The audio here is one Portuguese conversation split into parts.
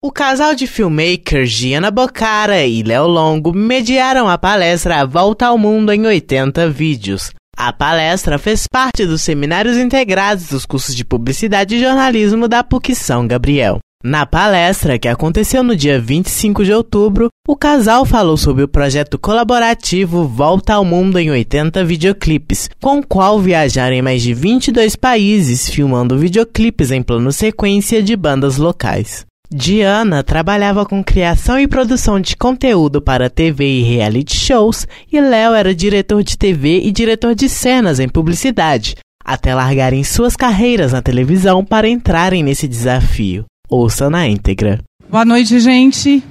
O casal de filmmakers Giana Bocara e Léo Longo mediaram a palestra Volta ao Mundo em 80 Vídeos. A palestra fez parte dos seminários integrados dos cursos de Publicidade e Jornalismo da PUC São Gabriel. Na palestra, que aconteceu no dia 25 de outubro, o casal falou sobre o projeto colaborativo Volta ao Mundo em 80 videoclipes, com o qual viajaram em mais de 22 países filmando videoclipes em plano sequência de bandas locais. Diana trabalhava com criação e produção de conteúdo para TV e reality shows, e Léo era diretor de TV e diretor de cenas em publicidade, até largarem suas carreiras na televisão para entrarem nesse desafio. Ouça na íntegra. Boa noite, gente.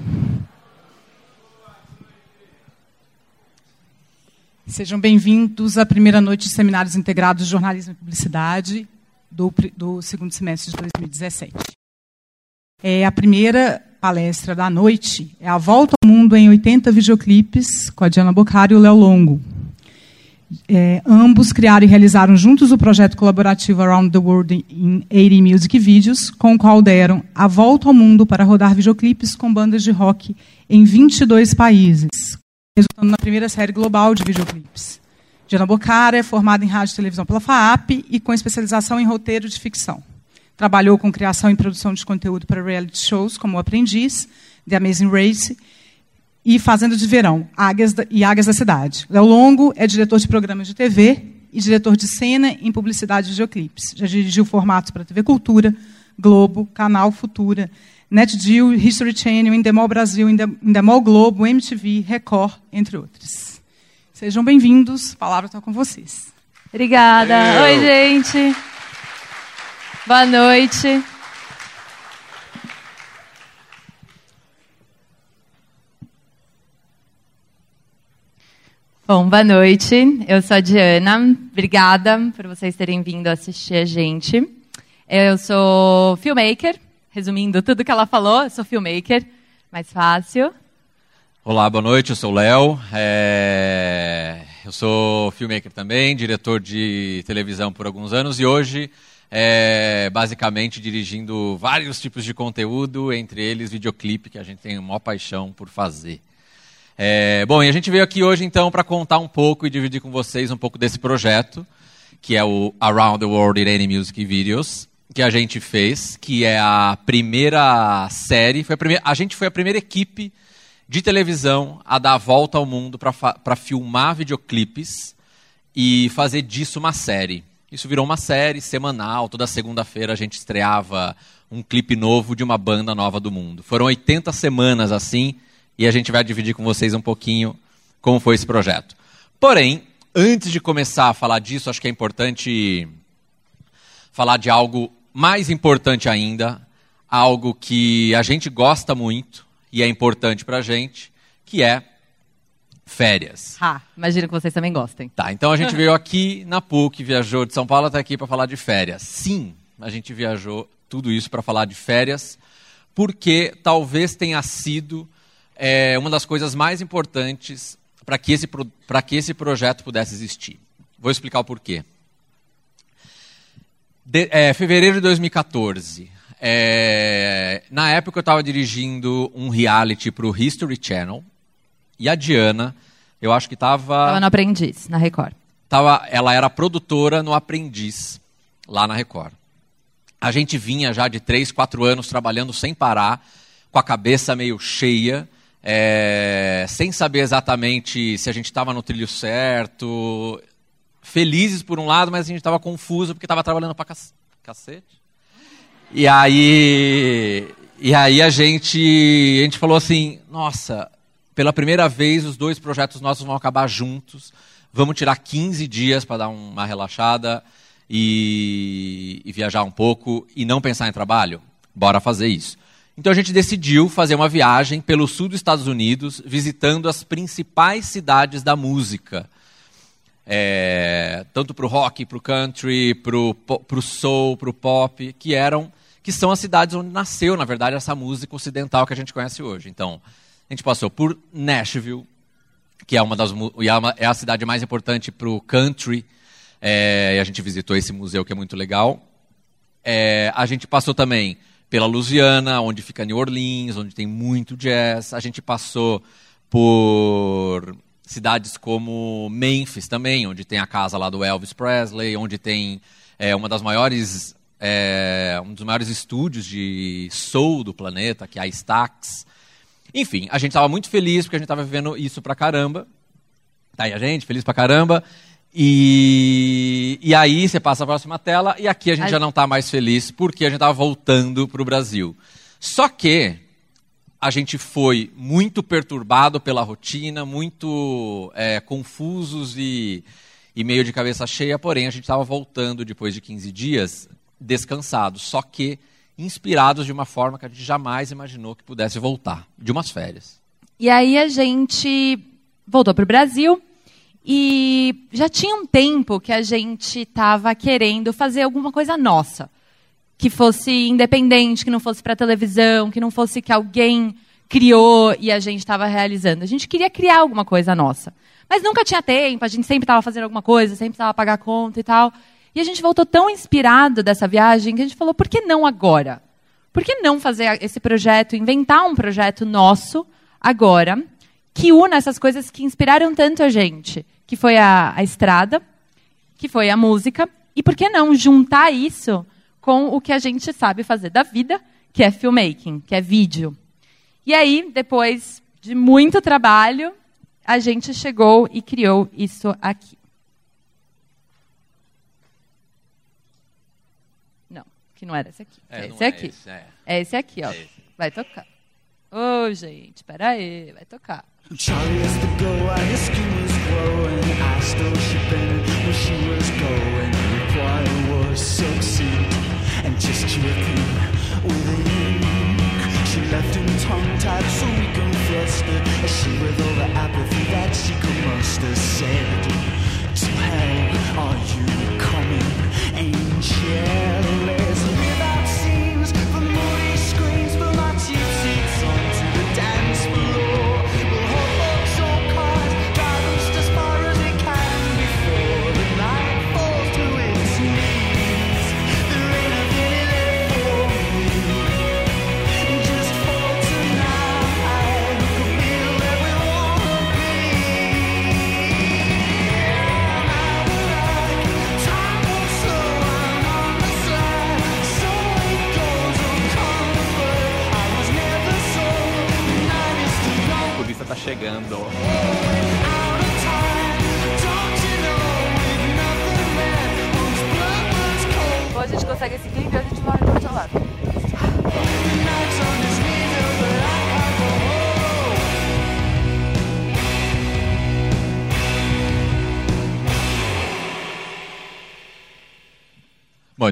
Sejam bem-vindos à primeira noite de Seminários Integrados de Jornalismo e Publicidade do, do segundo semestre de 2017. É a primeira palestra da noite é a Volta ao Mundo em 80 videoclipes com a Diana Boccari e o Léo Longo. É, ambos criaram e realizaram juntos o projeto colaborativo Around the World in 80 Music Videos, com o qual deram a volta ao mundo para rodar videoclipes com bandas de rock em 22 países, resultando na primeira série global de videoclipes. Diana Bocara é formada em rádio e televisão pela FAAP e com especialização em roteiro de ficção. Trabalhou com criação e produção de conteúdo para reality shows, como O Aprendiz, The Amazing Race e Fazenda de Verão, Águias da, e Águias da Cidade. Léo Longo é diretor de programas de TV e diretor de cena em publicidade de videoclipes. Já dirigiu formatos para TV Cultura, Globo, Canal Futura, NetGeo, History Channel, Endemol Brasil, Endemol Globo, MTV, Record, entre outros. Sejam bem-vindos. A palavra está com vocês. Obrigada. Eu. Oi, gente. Boa noite. Bom, boa noite. Eu sou a Diana. Obrigada por vocês terem vindo assistir a gente. Eu sou filmmaker. Resumindo tudo que ela falou, eu sou filmmaker. Mais fácil. Olá, boa noite. Eu sou o Léo. É... Eu sou filmmaker também, diretor de televisão por alguns anos e hoje é, basicamente dirigindo vários tipos de conteúdo, entre eles videoclipe, que a gente tem uma paixão por fazer. É, bom, e a gente veio aqui hoje então para contar um pouco e dividir com vocês um pouco desse projeto, que é o Around the World in Any Music Videos, que a gente fez, que é a primeira série, foi a, primeira, a gente foi a primeira equipe de televisão a dar a volta ao mundo para filmar videoclipes e fazer disso uma série. Isso virou uma série semanal, toda segunda-feira a gente estreava um clipe novo de uma banda nova do mundo. Foram 80 semanas assim, e a gente vai dividir com vocês um pouquinho como foi esse projeto. Porém, antes de começar a falar disso, acho que é importante falar de algo mais importante ainda, algo que a gente gosta muito e é importante para a gente, que é férias. Ah, imagino que vocês também gostem. Tá, então a gente veio aqui na PUC, viajou de São Paulo até aqui para falar de férias. Sim, a gente viajou tudo isso para falar de férias, porque talvez tenha sido é, uma das coisas mais importantes para que, esse, que esse projeto pudesse existir. Vou explicar o porquê. De, é, fevereiro de 2014. É, na época eu estava dirigindo um reality para o History Channel, e a Diana, eu acho que estava. Estava no Aprendiz, na Record. Tava, ela era produtora no Aprendiz, lá na Record. A gente vinha já de três, quatro anos trabalhando sem parar, com a cabeça meio cheia, é, sem saber exatamente se a gente estava no trilho certo. Felizes por um lado, mas a gente estava confuso porque estava trabalhando para cacete. E aí, e aí a gente, a gente falou assim, nossa, pela primeira vez, os dois projetos nossos vão acabar juntos. Vamos tirar 15 dias para dar uma relaxada e, e viajar um pouco e não pensar em trabalho? Bora fazer isso. Então a gente decidiu fazer uma viagem pelo sul dos Estados Unidos, visitando as principais cidades da música. É, tanto para o rock, para o country, para o soul, para o pop, que eram, que são as cidades onde nasceu, na verdade, essa música ocidental que a gente conhece hoje. Então, a gente passou por Nashville, que é uma das é, é a cidade mais importante para o country. É, e a gente visitou esse museu que é muito legal. É, a gente passou também pela Louisiana, onde fica New Orleans, onde tem muito jazz. A gente passou por cidades como Memphis também, onde tem a casa lá do Elvis Presley, onde tem é, uma das maiores é, um dos maiores estúdios de soul do planeta, que é a Stax. Enfim, a gente estava muito feliz porque a gente estava vivendo isso pra caramba. Tá aí a gente, feliz pra caramba. E, e aí você passa a próxima tela e aqui a gente já não está mais feliz porque a gente estava voltando para o Brasil. Só que a gente foi muito perturbado pela rotina, muito é, confusos e, e meio de cabeça cheia, porém a gente estava voltando depois de 15 dias descansados, só que inspirados de uma forma que a gente jamais imaginou que pudesse voltar, de umas férias. E aí a gente voltou para o Brasil e já tinha um tempo que a gente estava querendo fazer alguma coisa nossa, que fosse independente, que não fosse para televisão, que não fosse que alguém criou e a gente estava realizando. A gente queria criar alguma coisa nossa. Mas nunca tinha tempo, a gente sempre estava fazendo alguma coisa, sempre estava pagar conta e tal. E a gente voltou tão inspirado dessa viagem que a gente falou: por que não agora? Por que não fazer esse projeto, inventar um projeto nosso agora, que una essas coisas que inspiraram tanto a gente? Que foi a, a estrada, que foi a música, e por que não juntar isso com o que a gente sabe fazer da vida, que é filmmaking, que é vídeo. E aí, depois de muito trabalho, a gente chegou e criou isso aqui. Que não era esse aqui. É, é esse é aqui. Esse, é. é. esse aqui, ó. Esse. Vai tocar. Ô, oh, gente, peraí, vai tocar. Charlie has to go and his skin was glowing I still shipping where she was going The choir was succinct and just dripping with ink She left him tongue-tied so we confessed it As she with all the apathy that she could muster said To hell are you coming, angel?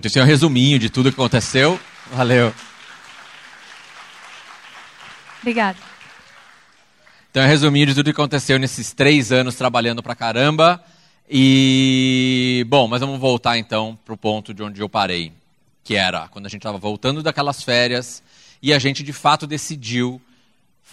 Então esse é um resuminho de tudo que aconteceu. Valeu. Obrigada. Então, é resuminho de tudo que aconteceu nesses três anos trabalhando pra caramba. E, bom, mas vamos voltar então para o ponto de onde eu parei, que era quando a gente estava voltando daquelas férias e a gente de fato decidiu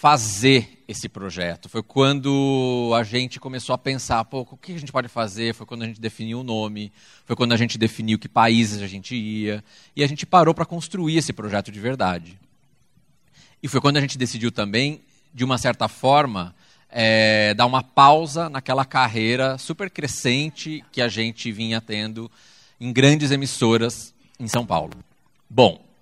fazer esse projeto. Foi quando a gente começou a pensar, pô, o que a gente pode fazer? Foi quando a gente definiu o nome, foi quando a gente definiu que países a gente ia, e a gente parou para construir esse projeto de verdade. E foi quando a gente decidiu também de uma certa forma, é, dar uma pausa naquela carreira super crescente que a gente vinha tendo em grandes emissoras em São Paulo. Bom.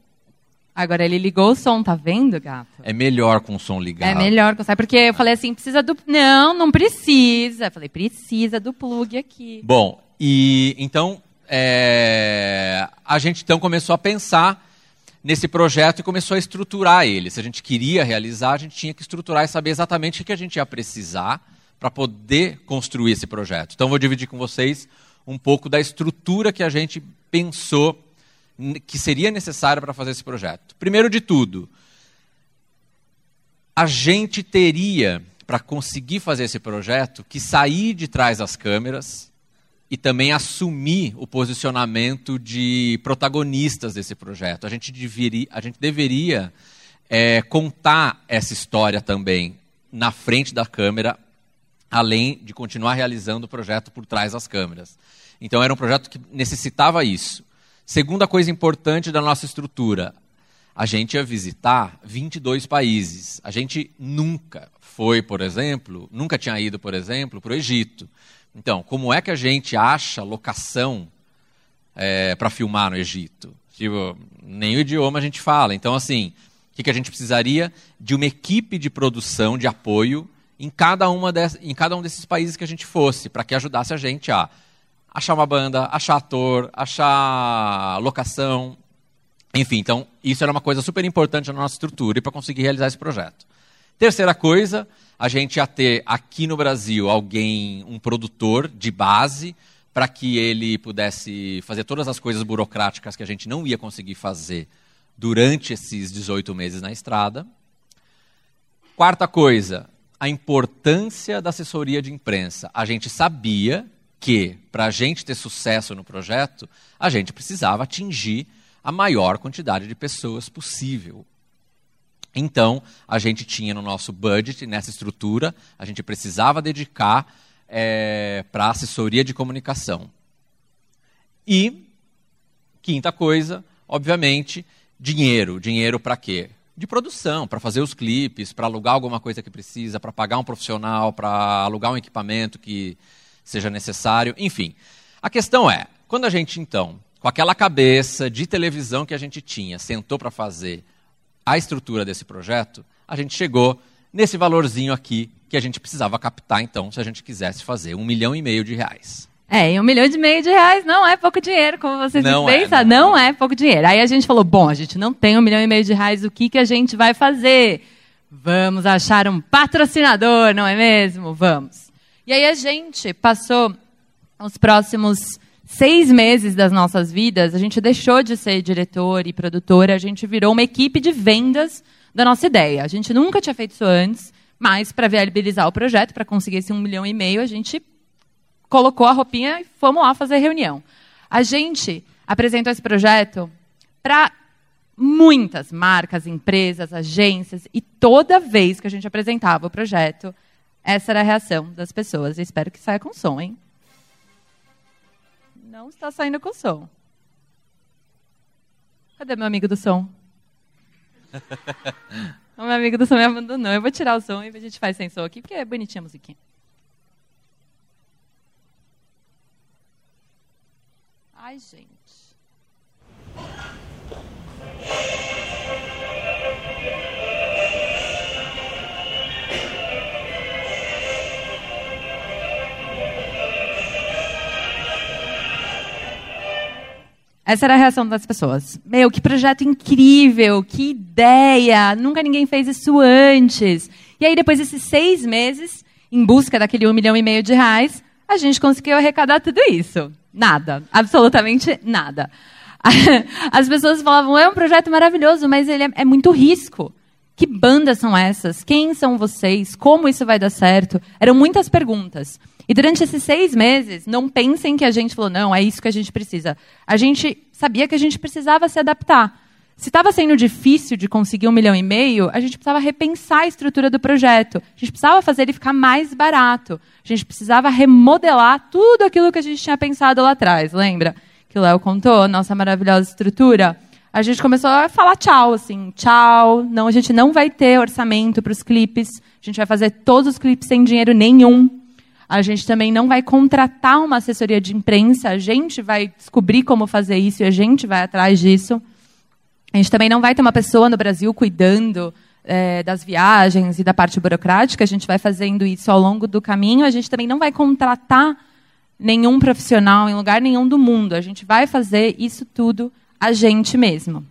Agora ele ligou o som, tá vendo, gato? É melhor com o som ligado. É melhor com o som, porque eu falei assim, precisa do... Não, não precisa. Eu falei, precisa do plug aqui. Bom, e então é, a gente então começou a pensar nesse projeto e começou a estruturar ele. Se a gente queria realizar, a gente tinha que estruturar e saber exatamente o que a gente ia precisar para poder construir esse projeto. Então, vou dividir com vocês um pouco da estrutura que a gente pensou que seria necessária para fazer esse projeto. Primeiro de tudo, a gente teria, para conseguir fazer esse projeto, que sair de trás das câmeras e também assumir o posicionamento de protagonistas desse projeto. A gente deveria, a gente deveria é, contar essa história também na frente da câmera, além de continuar realizando o projeto por trás das câmeras. Então era um projeto que necessitava isso. Segunda coisa importante da nossa estrutura, a gente ia visitar 22 países. A gente nunca foi, por exemplo, nunca tinha ido, por exemplo, para o Egito. Então, como é que a gente acha locação é, para filmar no Egito? Tipo, nem o idioma a gente fala. Então, assim, o que, que a gente precisaria? De uma equipe de produção, de apoio, em cada, uma em cada um desses países que a gente fosse, para que ajudasse a gente a achar uma banda, achar ator, achar locação. Enfim, então, isso era uma coisa super importante na nossa estrutura e para conseguir realizar esse projeto. Terceira coisa, a gente ia ter aqui no Brasil alguém, um produtor de base, para que ele pudesse fazer todas as coisas burocráticas que a gente não ia conseguir fazer durante esses 18 meses na estrada. Quarta coisa, a importância da assessoria de imprensa. A gente sabia que, para a gente ter sucesso no projeto, a gente precisava atingir a maior quantidade de pessoas possível. Então, a gente tinha no nosso budget, nessa estrutura, a gente precisava dedicar é, para assessoria de comunicação. E, quinta coisa, obviamente, dinheiro. Dinheiro para quê? De produção, para fazer os clipes, para alugar alguma coisa que precisa, para pagar um profissional, para alugar um equipamento que seja necessário, enfim. A questão é, quando a gente então, com aquela cabeça de televisão que a gente tinha, sentou para fazer a estrutura desse projeto, a gente chegou nesse valorzinho aqui que a gente precisava captar, então, se a gente quisesse fazer um milhão e meio de reais. É, e um milhão e meio de reais não é pouco dinheiro, como vocês não pensam, é, não, não é pouco dinheiro. Aí a gente falou, bom, a gente não tem um milhão e meio de reais, o que, que a gente vai fazer? Vamos achar um patrocinador, não é mesmo? Vamos. E aí a gente passou os próximos seis meses das nossas vidas, a gente deixou de ser diretor e produtora, a gente virou uma equipe de vendas da nossa ideia. A gente nunca tinha feito isso antes, mas para viabilizar o projeto, para conseguir esse um milhão e meio, a gente colocou a roupinha e fomos lá fazer reunião. A gente apresentou esse projeto para muitas marcas, empresas, agências, e toda vez que a gente apresentava o projeto, essa era a reação das pessoas. Eu espero que saia com som, hein? Não está saindo com som. Cadê meu amigo do som? o meu amigo do som me abandonou. Eu vou tirar o som e a gente faz sem som aqui, porque é bonitinha a musiquinha. Ai, gente. Essa era a reação das pessoas. Meu, que projeto incrível, que ideia, nunca ninguém fez isso antes. E aí, depois desses seis meses, em busca daquele um milhão e meio de reais, a gente conseguiu arrecadar tudo isso. Nada, absolutamente nada. As pessoas falavam, é um projeto maravilhoso, mas ele é, é muito risco. Que bandas são essas? Quem são vocês? Como isso vai dar certo? Eram muitas perguntas. E durante esses seis meses, não pensem que a gente falou, não, é isso que a gente precisa. A gente sabia que a gente precisava se adaptar. Se estava sendo difícil de conseguir um milhão e meio, a gente precisava repensar a estrutura do projeto. A gente precisava fazer ele ficar mais barato. A gente precisava remodelar tudo aquilo que a gente tinha pensado lá atrás. Lembra que o Léo contou, nossa maravilhosa estrutura? A gente começou a falar tchau, assim, tchau. Não, a gente não vai ter orçamento para os clipes. A gente vai fazer todos os clipes sem dinheiro nenhum. A gente também não vai contratar uma assessoria de imprensa, a gente vai descobrir como fazer isso e a gente vai atrás disso. A gente também não vai ter uma pessoa no Brasil cuidando é, das viagens e da parte burocrática, a gente vai fazendo isso ao longo do caminho. A gente também não vai contratar nenhum profissional em lugar nenhum do mundo, a gente vai fazer isso tudo a gente mesmo.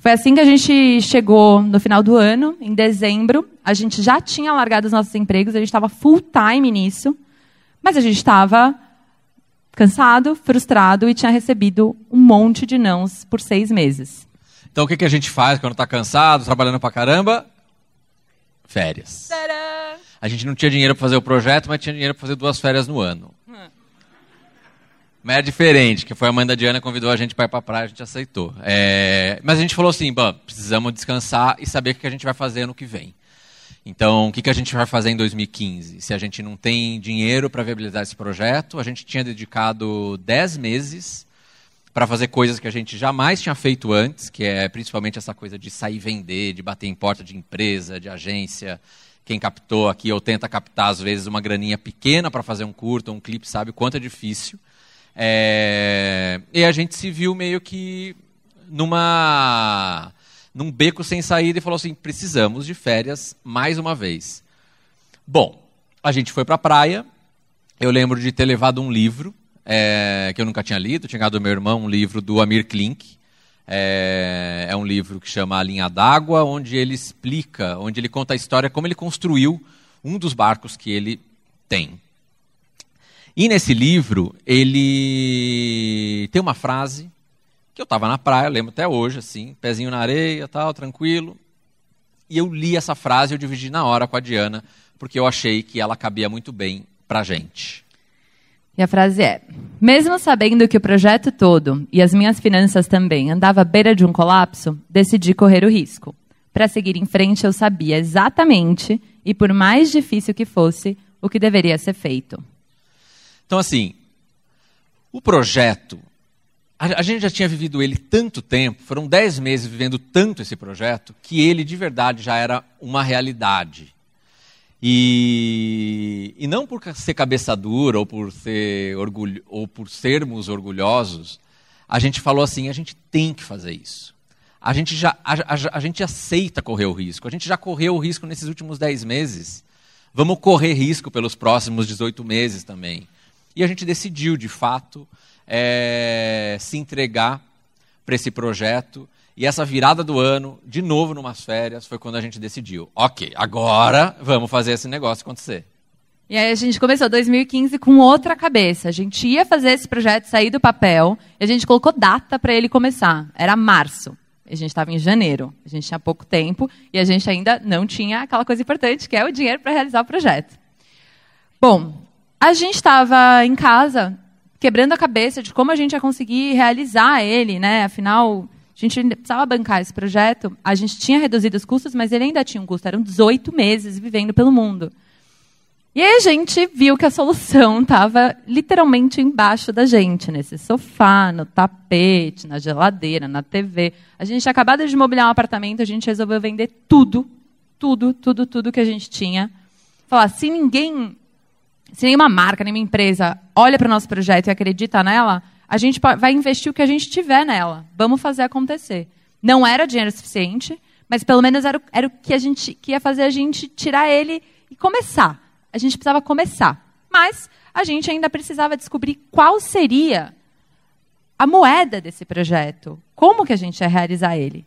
Foi assim que a gente chegou no final do ano, em dezembro. A gente já tinha largado os nossos empregos, a gente estava full time nisso, mas a gente estava cansado, frustrado e tinha recebido um monte de nãos por seis meses. Então o que, que a gente faz quando está cansado, trabalhando pra caramba? Férias. Tadã! A gente não tinha dinheiro para fazer o projeto, mas tinha dinheiro para fazer duas férias no ano. Mas é diferente, que foi a mãe da Diana convidou a gente para ir para a praia, a gente aceitou. É, mas a gente falou assim, precisamos descansar e saber o que a gente vai fazer no que vem. Então, o que, que a gente vai fazer em 2015? Se a gente não tem dinheiro para viabilizar esse projeto, a gente tinha dedicado 10 meses para fazer coisas que a gente jamais tinha feito antes, que é principalmente essa coisa de sair vender, de bater em porta de empresa, de agência. Quem captou aqui ou tenta captar, às vezes, uma graninha pequena para fazer um curto, um clipe, sabe o quanto é difícil. É... E a gente se viu meio que numa num beco sem saída e falou assim: precisamos de férias mais uma vez. Bom, a gente foi para a praia. Eu lembro de ter levado um livro é, que eu nunca tinha lido, tinha ganhado do meu irmão um livro do Amir Klink. É, é um livro que chama A Linha d'Água, onde ele explica, onde ele conta a história como ele construiu um dos barcos que ele tem. E nesse livro, ele tem uma frase que eu estava na praia, lembro até hoje, assim, pezinho na areia, tal, tranquilo. E eu li essa frase, eu dividi na hora com a Diana, porque eu achei que ela cabia muito bem para gente. E a frase é: Mesmo sabendo que o projeto todo e as minhas finanças também andava à beira de um colapso, decidi correr o risco. Para seguir em frente, eu sabia exatamente, e por mais difícil que fosse, o que deveria ser feito. Então, assim, o projeto, a, a gente já tinha vivido ele tanto tempo, foram dez meses vivendo tanto esse projeto, que ele de verdade já era uma realidade. E, e não por ser cabeça dura ou por, ser orgulho, ou por sermos orgulhosos, a gente falou assim: a gente tem que fazer isso. A gente, já, a, a, a gente aceita correr o risco. A gente já correu o risco nesses últimos 10 meses. Vamos correr risco pelos próximos 18 meses também. E a gente decidiu, de fato, é, se entregar para esse projeto e essa virada do ano, de novo numas férias, foi quando a gente decidiu: ok, agora vamos fazer esse negócio acontecer. E aí a gente começou 2015 com outra cabeça. A gente ia fazer esse projeto sair do papel e a gente colocou data para ele começar. Era março. A gente estava em janeiro. A gente tinha pouco tempo e a gente ainda não tinha aquela coisa importante que é o dinheiro para realizar o projeto. Bom, a gente estava em casa quebrando a cabeça de como a gente ia conseguir realizar ele, né? Afinal, a gente precisava bancar esse projeto, a gente tinha reduzido os custos, mas ele ainda tinha um custo, eram 18 meses vivendo pelo mundo. E aí a gente viu que a solução estava literalmente embaixo da gente, nesse sofá, no tapete, na geladeira, na TV. A gente tinha acabado de mobiliar um apartamento, a gente resolveu vender tudo, tudo, tudo, tudo que a gente tinha. Falar, se ninguém, se nenhuma marca, nenhuma empresa olha para o nosso projeto e acredita nela, a gente vai investir o que a gente tiver nela. Vamos fazer acontecer. Não era dinheiro suficiente, mas pelo menos era, era o que a gente que ia fazer a gente tirar ele e começar. A gente precisava começar. Mas a gente ainda precisava descobrir qual seria a moeda desse projeto. Como que a gente ia realizar ele?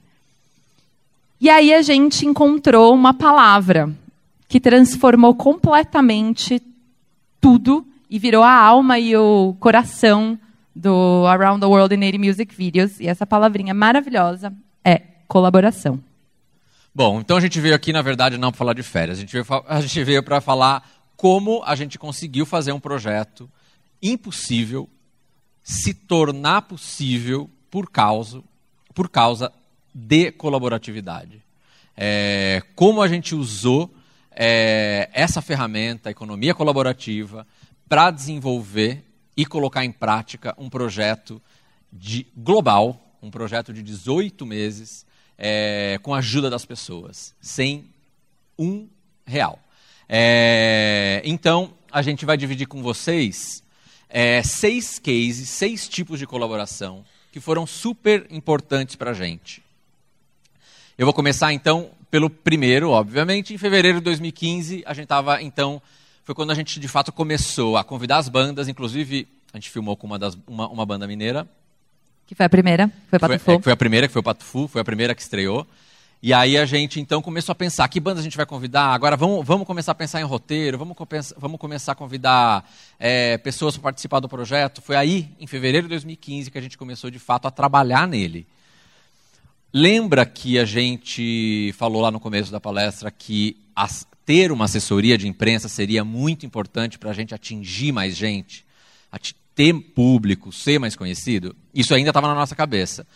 E aí a gente encontrou uma palavra que transformou completamente tudo e virou a alma e o coração do Around the World in 80 Music Videos. E essa palavrinha maravilhosa é colaboração. Bom, então a gente veio aqui, na verdade, não para falar de férias. A gente veio, a gente veio para falar como a gente conseguiu fazer um projeto impossível se tornar possível por causa, por causa de colaboratividade. É, como a gente usou é, essa ferramenta, economia colaborativa, para desenvolver e colocar em prática um projeto de, global, um projeto de 18 meses, é, com a ajuda das pessoas, sem um real. É, então, a gente vai dividir com vocês é, seis cases, seis tipos de colaboração que foram super importantes para a gente. Eu vou começar então pelo primeiro, obviamente. Em fevereiro de 2015, a gente estava então foi quando a gente de fato começou a convidar as bandas, inclusive a gente filmou com uma, das, uma, uma banda mineira. Que foi a primeira, foi Pato Fu. Foi, é, foi a primeira, que foi o Pato Fu, foi a primeira que estreou. E aí a gente então começou a pensar que bandas a gente vai convidar. Agora vamos, vamos começar a pensar em roteiro, vamos, vamos começar a convidar é, pessoas para participar do projeto. Foi aí, em fevereiro de 2015, que a gente começou de fato a trabalhar nele. Lembra que a gente falou lá no começo da palestra que as, ter uma assessoria de imprensa seria muito importante para a gente atingir mais gente, ter público, ser mais conhecido? Isso ainda estava na nossa cabeça.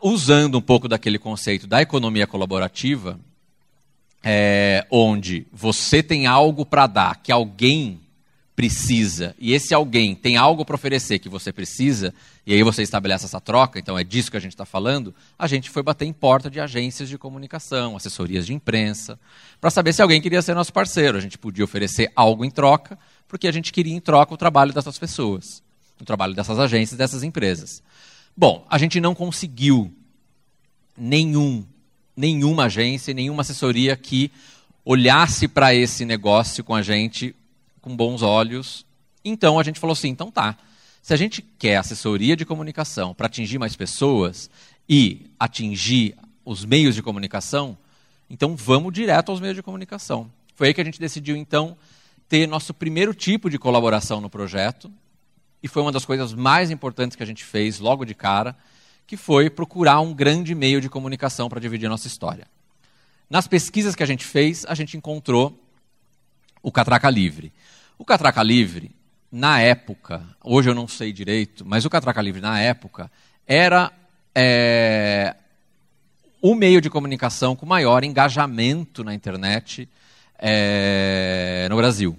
Usando um pouco daquele conceito da economia colaborativa, é, onde você tem algo para dar que alguém precisa e esse alguém tem algo para oferecer que você precisa, e aí você estabelece essa troca, então é disso que a gente está falando, a gente foi bater em porta de agências de comunicação, assessorias de imprensa, para saber se alguém queria ser nosso parceiro. A gente podia oferecer algo em troca, porque a gente queria em troca o trabalho dessas pessoas, o trabalho dessas agências, dessas empresas. Bom, a gente não conseguiu nenhum, nenhuma agência, nenhuma assessoria que olhasse para esse negócio com a gente com bons olhos. Então a gente falou assim: então tá. Se a gente quer assessoria de comunicação para atingir mais pessoas e atingir os meios de comunicação, então vamos direto aos meios de comunicação. Foi aí que a gente decidiu então ter nosso primeiro tipo de colaboração no projeto, e foi uma das coisas mais importantes que a gente fez logo de cara, que foi procurar um grande meio de comunicação para dividir a nossa história. Nas pesquisas que a gente fez, a gente encontrou o Catraca Livre. O Catraca Livre, na época, hoje eu não sei direito, mas o Catraca Livre, na época, era é, o meio de comunicação com maior engajamento na internet é, no Brasil.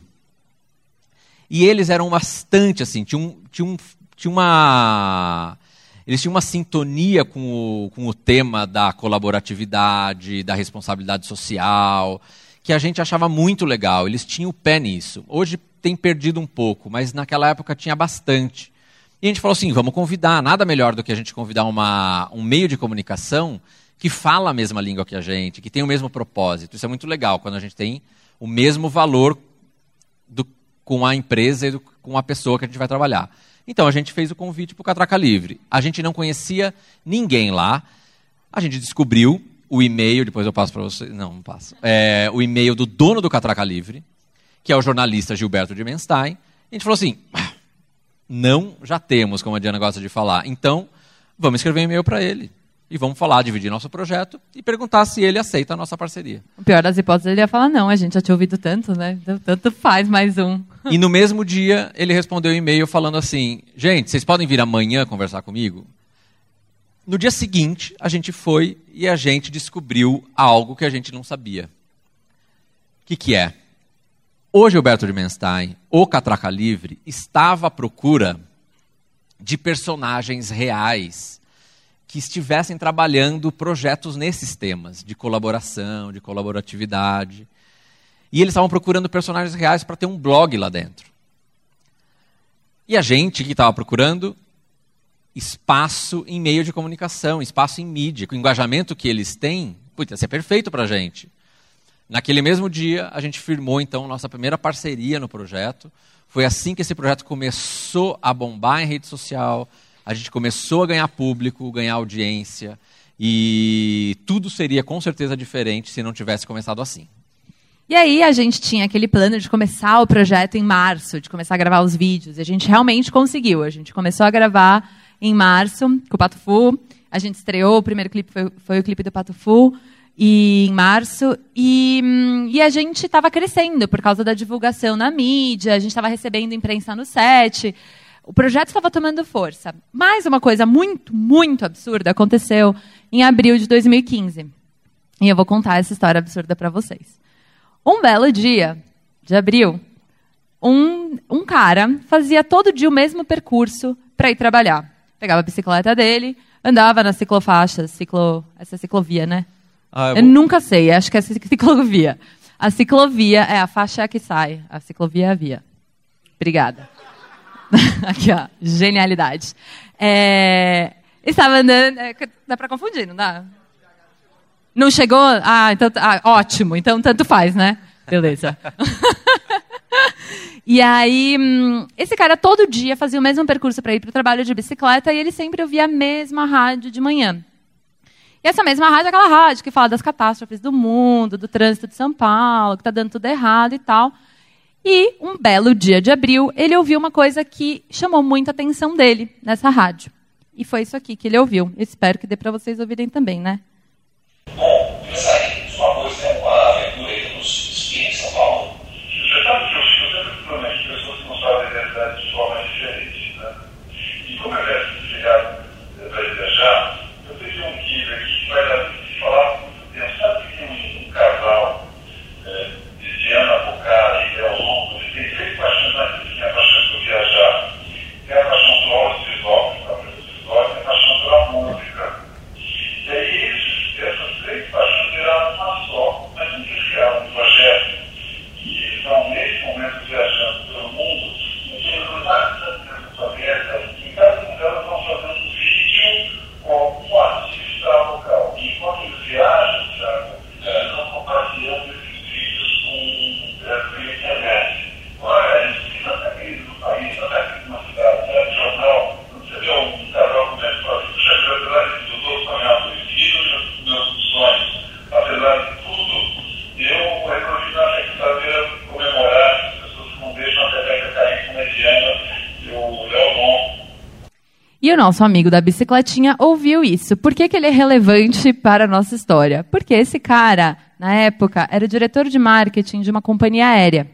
E eles eram bastante assim, tinham, tinham, tinham uma. Eles tinham uma sintonia com o, com o tema da colaboratividade, da responsabilidade social, que a gente achava muito legal. Eles tinham o pé nisso. Hoje tem perdido um pouco, mas naquela época tinha bastante. E a gente falou assim: vamos convidar. Nada melhor do que a gente convidar uma, um meio de comunicação que fala a mesma língua que a gente, que tem o mesmo propósito. Isso é muito legal, quando a gente tem o mesmo valor do, com a empresa e do, com a pessoa que a gente vai trabalhar. Então a gente fez o convite para o Catraca Livre. A gente não conhecia ninguém lá. A gente descobriu o e-mail, depois eu passo para você. Não, não passo. É, o e-mail do dono do Catraca Livre, que é o jornalista Gilberto de Menstein. A gente falou assim: ah, não já temos, como a Diana gosta de falar. Então, vamos escrever um e-mail para ele. E vamos falar, dividir nosso projeto e perguntar se ele aceita a nossa parceria. O pior das hipóteses, ele ia falar: não, a gente já tinha ouvido tanto, né? Tanto faz mais um. E no mesmo dia, ele respondeu um e-mail falando assim: gente, vocês podem vir amanhã conversar comigo? No dia seguinte, a gente foi e a gente descobriu algo que a gente não sabia. O que, que é? O Gilberto de Menstein, o Catraca Livre, estava à procura de personagens reais que estivessem trabalhando projetos nesses temas de colaboração, de colaboratividade. E eles estavam procurando personagens reais para ter um blog lá dentro. E a gente que estava procurando espaço em meio de comunicação, espaço em mídia, com o engajamento que eles têm, putz, ser perfeito para a gente. Naquele mesmo dia, a gente firmou, então, nossa primeira parceria no projeto. Foi assim que esse projeto começou a bombar em rede social, a gente começou a ganhar público, ganhar audiência, e tudo seria com certeza diferente se não tivesse começado assim. E aí a gente tinha aquele plano de começar o projeto em março, de começar a gravar os vídeos. E a gente realmente conseguiu. A gente começou a gravar em março, com o Pato Fu. A gente estreou, o primeiro clipe foi, foi o clipe do Pato Fu, e, em março. E, hum, e a gente estava crescendo por causa da divulgação na mídia, a gente estava recebendo imprensa no set. O projeto estava tomando força. Mas uma coisa muito, muito absurda aconteceu em abril de 2015. E eu vou contar essa história absurda para vocês. Um belo dia de abril, um, um cara fazia todo dia o mesmo percurso para ir trabalhar pegava a bicicleta dele, andava na ciclofaixa, ciclo, essa ciclovia, né? Ah, eu, eu nunca sei, acho que é ciclovia. A ciclovia é a faixa que sai, a ciclovia é a via. Obrigada. Aqui, ó, genialidade. É, estava andando, é, dá para confundir, não dá? Não chegou? Ah, então, ah, ótimo, então tanto faz, né? Beleza. E aí, hum, esse cara todo dia fazia o mesmo percurso para ir para o trabalho de bicicleta e ele sempre ouvia a mesma rádio de manhã. E essa mesma rádio é aquela rádio que fala das catástrofes do mundo, do trânsito de São Paulo, que está dando tudo errado e tal. E um belo dia de abril, ele ouviu uma coisa que chamou muita atenção dele nessa rádio. E foi isso aqui que ele ouviu. Eu espero que dê para vocês ouvirem também, né? Bom, sua música é uma aventura aí nos espinhos de São Paulo. Você sabe que provavelmente pessoas que não sabem a identidade de forma diferente. Né? E como é véspera de feriado para viajar, eu peguei um guia aqui que vai dar falar muito tempo. Sabe que tem um, um casal é, de Diana Bocara e Léo Longo, eles têm feito paixões na compartilhando esses vídeos com é, pela internet. Olha, a gente tem tanta crise no país, tanta crise na cidade, sabe? Jornal, quando você vê um casal começa a falar, puxa, apesar de tudo, eu estou sonhando, e seguindo meus, meus sonhos, apesar de tudo, eu resolvi na sexta-feira comemorar as pessoas que não deixam a peteca cair com mediana e o Léo Mon. E o nosso amigo da bicicletinha ouviu isso. Por que, que ele é relevante para a nossa história? Porque esse cara, na época, era diretor de marketing de uma companhia aérea.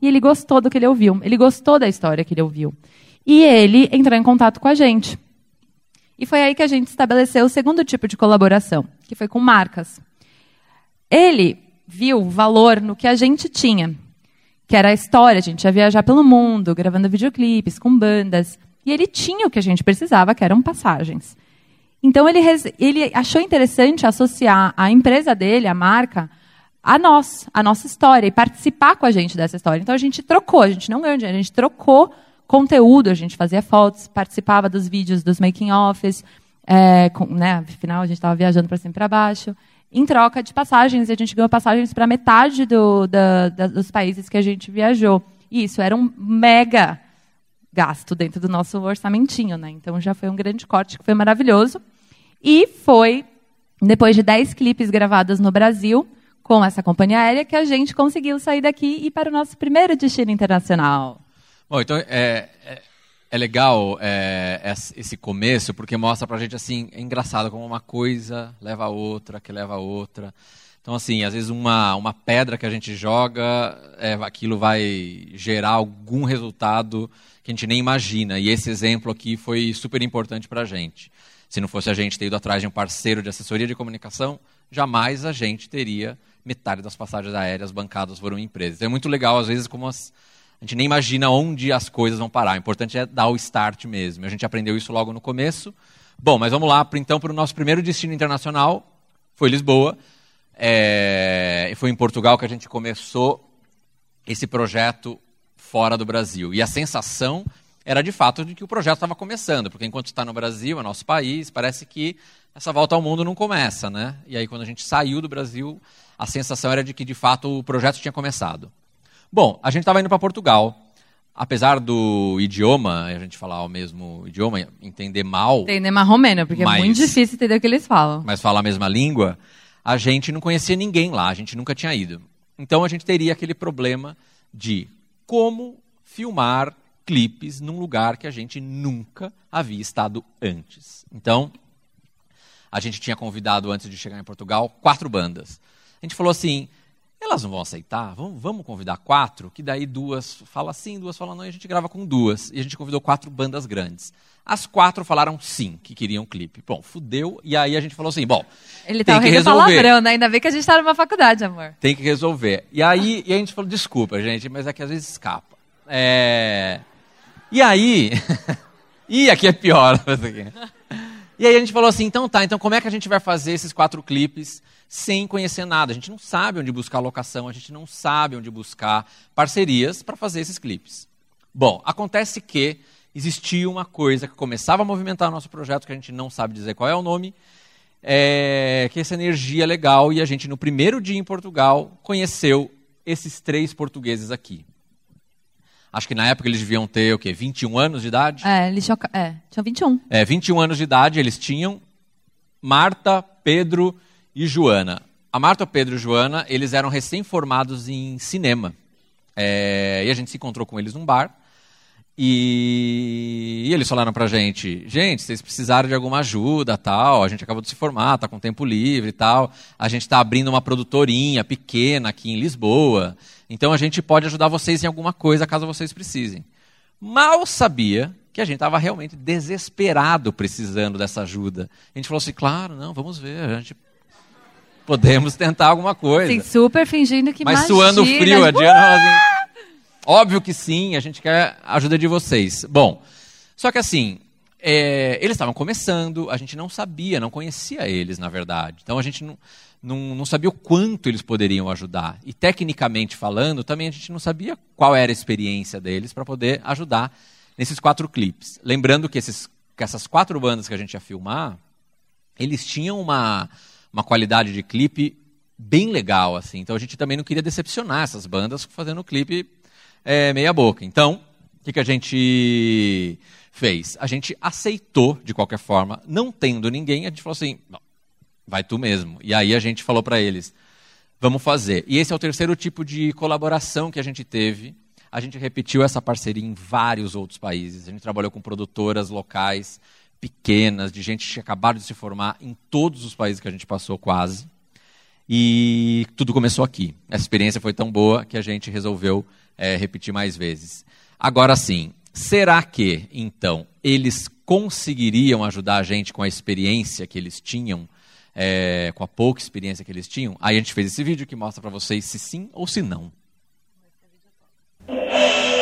E ele gostou do que ele ouviu. Ele gostou da história que ele ouviu. E ele entrou em contato com a gente. E foi aí que a gente estabeleceu o segundo tipo de colaboração, que foi com marcas. Ele viu valor no que a gente tinha, que era a história. A gente ia viajar pelo mundo, gravando videoclipes com bandas. E ele tinha o que a gente precisava, que eram passagens. Então ele, ele achou interessante associar a empresa dele, a marca, a nós, a nossa história, e participar com a gente dessa história. Então a gente trocou, a gente não ganhou dinheiro, a gente trocou conteúdo, a gente fazia fotos, participava dos vídeos dos making-offs, é, né, afinal a gente estava viajando para cima e para baixo, em troca de passagens, e a gente ganhou passagens para metade do, da, da, dos países que a gente viajou. E isso era um mega gasto dentro do nosso orçamentinho, né? Então já foi um grande corte que foi maravilhoso. E foi depois de 10 clipes gravados no Brasil com essa companhia aérea que a gente conseguiu sair daqui e ir para o nosso primeiro destino internacional. Bom, então é, é, é legal é, esse começo porque mostra para a gente assim é engraçado como uma coisa leva a outra, que leva a outra. Então, assim, às vezes uma, uma pedra que a gente joga, é, aquilo vai gerar algum resultado que a gente nem imagina. E esse exemplo aqui foi super importante para a gente. Se não fosse a gente ter ido atrás de um parceiro de assessoria de comunicação, jamais a gente teria metade das passagens aéreas bancadas por uma empresa. Então, é muito legal, às vezes, como as, a gente nem imagina onde as coisas vão parar. O importante é dar o start mesmo. A gente aprendeu isso logo no começo. Bom, mas vamos lá, então, para o nosso primeiro destino internacional. Foi Lisboa. É, foi em Portugal que a gente começou esse projeto fora do Brasil. E a sensação era de fato de que o projeto estava começando, porque enquanto está no Brasil, é nosso país, parece que essa volta ao mundo não começa, né? E aí quando a gente saiu do Brasil, a sensação era de que de fato o projeto tinha começado. Bom, a gente estava indo para Portugal. Apesar do idioma, a gente falar o mesmo idioma, entender mal. Entender marromeno, porque mas, é muito difícil entender o que eles falam. Mas falar a mesma língua, a gente não conhecia ninguém lá, a gente nunca tinha ido. Então a gente teria aquele problema de como filmar clipes num lugar que a gente nunca havia estado antes. Então, a gente tinha convidado, antes de chegar em Portugal, quatro bandas. A gente falou assim: elas não vão aceitar, vamos, vamos convidar quatro, que daí duas falam sim, duas falam não, e a gente grava com duas. E a gente convidou quatro bandas grandes. As quatro falaram sim, que queriam clipe. Bom, fudeu, e aí a gente falou assim, bom, Ele tem tá que resolver. palavrão, né? Ainda bem que a gente tá numa faculdade, amor. Tem que resolver. E aí e a gente falou, desculpa, gente, mas é que às vezes escapa. É... E aí... e aqui é pior. e aí a gente falou assim, então tá, então como é que a gente vai fazer esses quatro clipes sem conhecer nada? A gente não sabe onde buscar locação, a gente não sabe onde buscar parcerias para fazer esses clipes. Bom, acontece que existia uma coisa que começava a movimentar o nosso projeto, que a gente não sabe dizer qual é o nome, é, que essa energia legal, e a gente, no primeiro dia em Portugal, conheceu esses três portugueses aqui. Acho que na época eles deviam ter o quê? 21 anos de idade? É, eles tinham, é, tinham 21. É, 21 anos de idade eles tinham. Marta, Pedro e Joana. A Marta, Pedro e Joana, eles eram recém-formados em cinema. É, e a gente se encontrou com eles num bar. E, e eles falaram pra gente, gente, vocês precisaram de alguma ajuda, tal, a gente acabou de se formar, tá com tempo livre e tal, a gente está abrindo uma produtorinha pequena aqui em Lisboa, então a gente pode ajudar vocês em alguma coisa caso vocês precisem. Mal sabia que a gente estava realmente desesperado precisando dessa ajuda. A gente falou assim, claro, não, vamos ver, a gente podemos tentar alguma coisa. Sim, super fingindo que Mas imagina. suando frio, a Diana assim, Óbvio que sim, a gente quer a ajuda de vocês. Bom, só que assim, é, eles estavam começando, a gente não sabia, não conhecia eles, na verdade. Então a gente não, não, não, sabia o quanto eles poderiam ajudar. E tecnicamente falando, também a gente não sabia qual era a experiência deles para poder ajudar nesses quatro clipes. Lembrando que, esses, que essas quatro bandas que a gente ia filmar, eles tinham uma, uma qualidade de clipe bem legal, assim. Então a gente também não queria decepcionar essas bandas fazendo o clipe é, meia boca. Então, o que, que a gente fez? A gente aceitou, de qualquer forma, não tendo ninguém, a gente falou assim, vai tu mesmo. E aí a gente falou para eles, vamos fazer. E esse é o terceiro tipo de colaboração que a gente teve. A gente repetiu essa parceria em vários outros países. A gente trabalhou com produtoras locais, pequenas, de gente que acabaram de se formar em todos os países que a gente passou quase. E tudo começou aqui. Essa experiência foi tão boa que a gente resolveu é, repetir mais vezes. Agora sim, será que, então, eles conseguiriam ajudar a gente com a experiência que eles tinham, é, com a pouca experiência que eles tinham? Aí a gente fez esse vídeo que mostra para vocês se sim ou se não. É,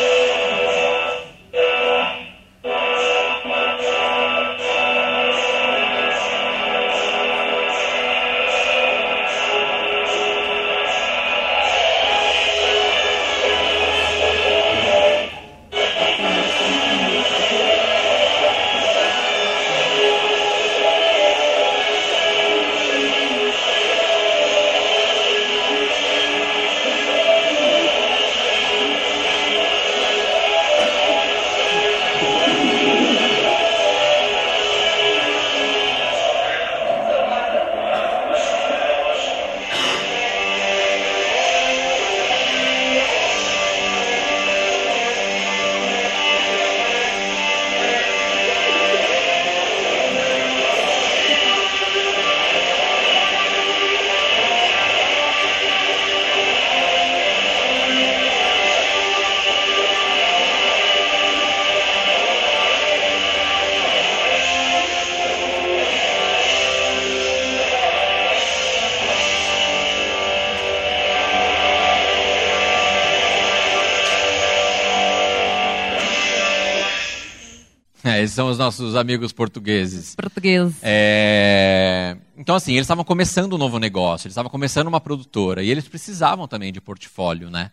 são os nossos amigos portugueses. Português. É... Então, assim, eles estavam começando um novo negócio, eles estavam começando uma produtora, e eles precisavam também de portfólio, né?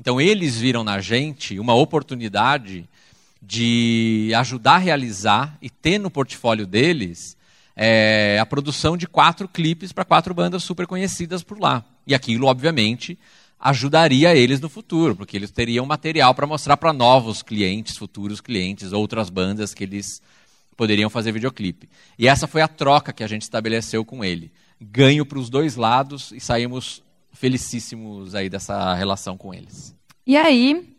Então, eles viram na gente uma oportunidade de ajudar a realizar e ter no portfólio deles é, a produção de quatro clipes para quatro bandas super conhecidas por lá. E aquilo, obviamente, ajudaria eles no futuro, porque eles teriam material para mostrar para novos clientes, futuros clientes, outras bandas que eles poderiam fazer videoclipe. E essa foi a troca que a gente estabeleceu com ele. Ganho para os dois lados e saímos felicíssimos aí dessa relação com eles. E aí,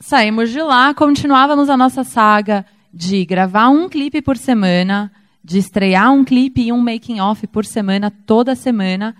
saímos de lá, continuávamos a nossa saga de gravar um clipe por semana, de estrear um clipe e um making off por semana, toda semana.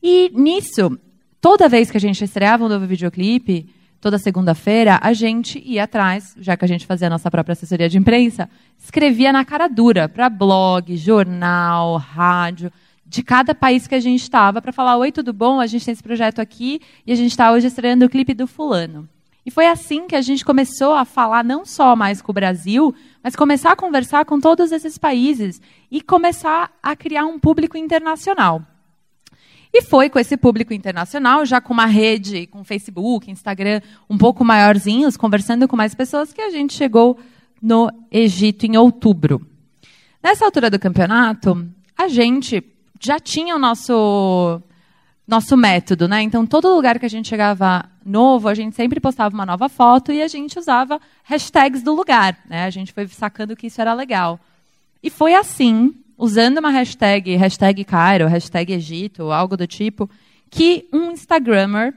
E nisso, toda vez que a gente estreava um novo videoclipe, toda segunda-feira, a gente ia atrás, já que a gente fazia a nossa própria assessoria de imprensa, escrevia na cara dura para blog, jornal, rádio, de cada país que a gente estava, para falar: Oi, tudo bom? A gente tem esse projeto aqui e a gente está hoje estreando o clipe do Fulano. E foi assim que a gente começou a falar não só mais com o Brasil, mas começar a conversar com todos esses países e começar a criar um público internacional. E foi com esse público internacional, já com uma rede, com Facebook, Instagram, um pouco maiorzinhos, conversando com mais pessoas, que a gente chegou no Egito em outubro. Nessa altura do campeonato, a gente já tinha o nosso nosso método, né? Então todo lugar que a gente chegava novo, a gente sempre postava uma nova foto e a gente usava hashtags do lugar, né? A gente foi sacando que isso era legal. E foi assim usando uma hashtag, hashtag Cairo, hashtag Egito, algo do tipo, que um Instagrammer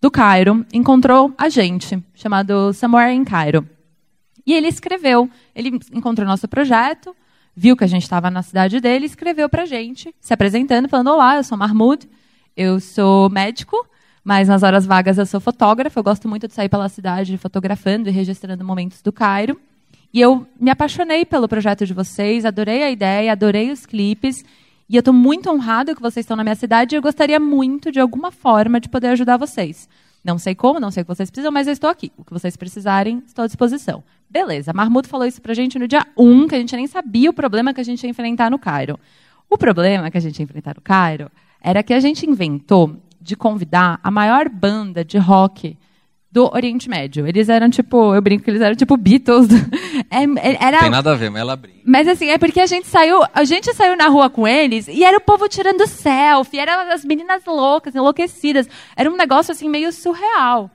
do Cairo encontrou a gente, chamado Somewhere in Cairo. E ele escreveu, ele encontrou nosso projeto, viu que a gente estava na cidade dele, escreveu para a gente, se apresentando, falando: Olá, eu sou Mahmoud, eu sou médico, mas nas horas vagas eu sou fotógrafo, eu gosto muito de sair pela cidade fotografando e registrando momentos do Cairo. E eu me apaixonei pelo projeto de vocês, adorei a ideia, adorei os clipes. E eu estou muito honrada que vocês estão na minha cidade e eu gostaria muito, de alguma forma, de poder ajudar vocês. Não sei como, não sei o que vocês precisam, mas eu estou aqui. O que vocês precisarem, estou à disposição. Beleza, Marmuto falou isso pra gente no dia 1, que a gente nem sabia o problema que a gente ia enfrentar no Cairo. O problema que a gente ia enfrentar no Cairo era que a gente inventou de convidar a maior banda de rock do Oriente Médio. Eles eram tipo, eu brinco que eles eram tipo Beatles, É, é- era, tem nada a ver, mas ela brinca. mas assim, é porque a gente saiu, a gente saiu na rua com eles e era o povo tirando selfie, eram as meninas loucas, enlouquecidas. Era um negócio assim meio surreal.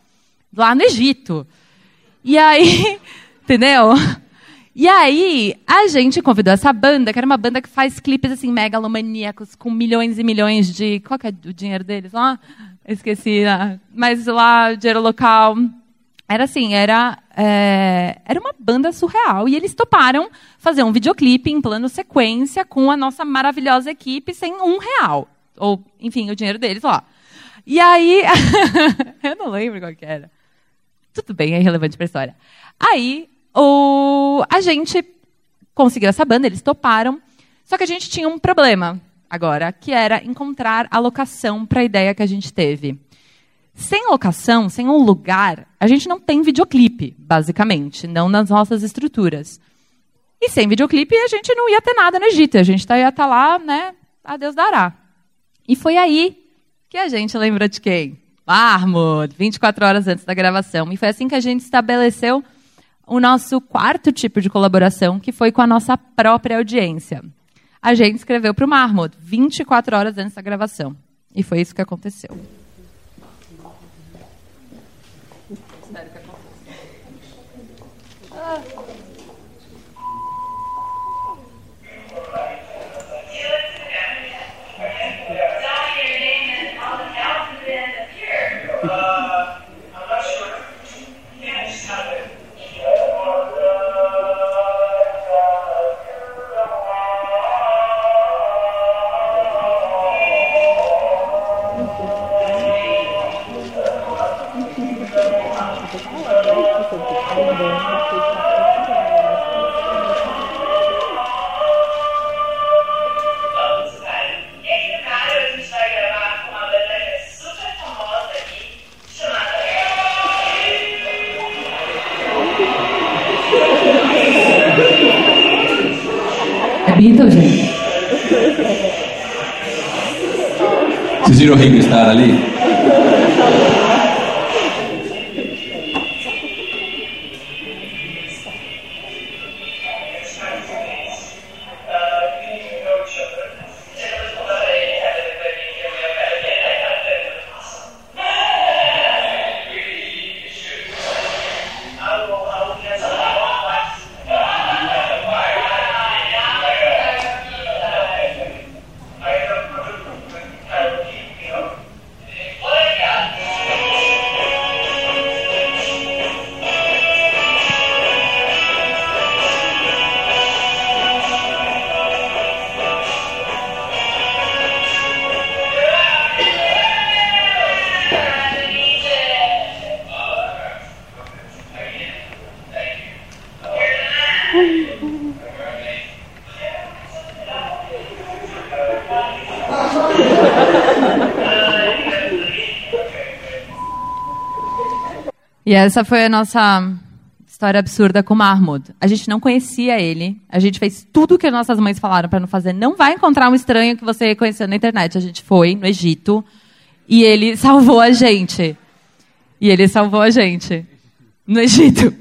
Lá no Egito. E aí, entendeu? E aí, a gente convidou essa banda, que era uma banda que faz clipes assim megalomaníacos com milhões e milhões de, qual que é o dinheiro deles lá? Esqueci, ah, mas lá dinheiro local. Era assim, era, é, era uma banda surreal. E eles toparam fazer um videoclipe em plano sequência com a nossa maravilhosa equipe sem um real. Ou, enfim, o dinheiro deles lá. E aí. eu não lembro qual que era. Tudo bem, é irrelevante para a história. Aí, o, a gente conseguiu essa banda, eles toparam. Só que a gente tinha um problema agora, que era encontrar a locação para a ideia que a gente teve. Sem locação, sem um lugar, a gente não tem videoclipe, basicamente, não nas nossas estruturas. E sem videoclipe, a gente não ia ter nada no Egito, a gente ia estar lá, né, a Deus dará. E foi aí que a gente lembrou de quem? Marmot, 24 horas antes da gravação. E foi assim que a gente estabeleceu o nosso quarto tipo de colaboração, que foi com a nossa própria audiência. A gente escreveu para o Marmot 24 horas antes da gravação. E foi isso que aconteceu. Esse E essa foi a nossa história absurda com o Mahmoud. A gente não conhecia ele. A gente fez tudo que nossas mães falaram para não fazer. Não vai encontrar um estranho que você conheceu na internet. A gente foi no Egito e ele salvou a gente. E ele salvou a gente no Egito.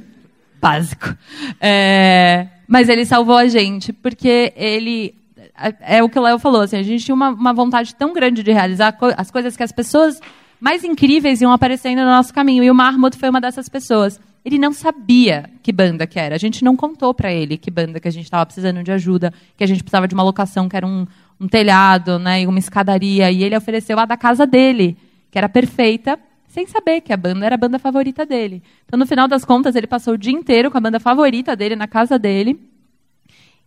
Básico. É, mas ele salvou a gente porque ele é, é o que o Léo falou. Assim, a gente tinha uma, uma vontade tão grande de realizar as coisas que as pessoas mais incríveis iam aparecendo no nosso caminho. E o Marmot foi uma dessas pessoas. Ele não sabia que banda que era. A gente não contou para ele que banda que a gente estava precisando de ajuda, que a gente precisava de uma locação, que era um, um telhado, né, e uma escadaria. E ele ofereceu a da casa dele, que era perfeita, sem saber que a banda era a banda favorita dele. Então, no final das contas, ele passou o dia inteiro com a banda favorita dele na casa dele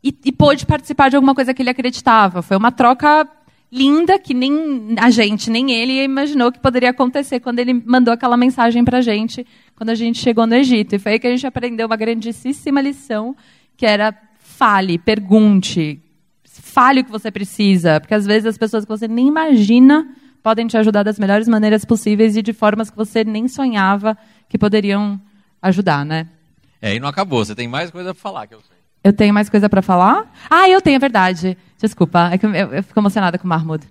e, e pôde participar de alguma coisa que ele acreditava. Foi uma troca linda que nem a gente, nem ele imaginou que poderia acontecer quando ele mandou aquela mensagem para a gente quando a gente chegou no Egito. E foi aí que a gente aprendeu uma grandíssima lição, que era fale, pergunte, fale o que você precisa, porque às vezes as pessoas que você nem imagina podem te ajudar das melhores maneiras possíveis e de formas que você nem sonhava que poderiam ajudar, né? É, e não acabou. Você tem mais coisa pra falar, que eu sei. Eu tenho mais coisa para falar? Ah, eu tenho, é verdade. Desculpa, é que eu, eu fico emocionada com o Mahmoud.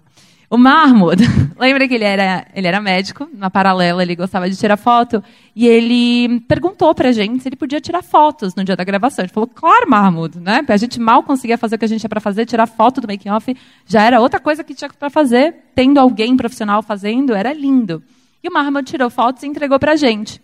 O Mahmoud, lembra que ele era, ele era médico, na paralela ele gostava de tirar foto, e ele perguntou pra gente se ele podia tirar fotos no dia da gravação. A gente falou, claro, Mahmoud, né? A gente mal conseguia fazer o que a gente tinha para fazer, tirar foto do making-off, já era outra coisa que tinha para fazer, tendo alguém profissional fazendo, era lindo. E o Mahmoud tirou fotos e entregou pra gente.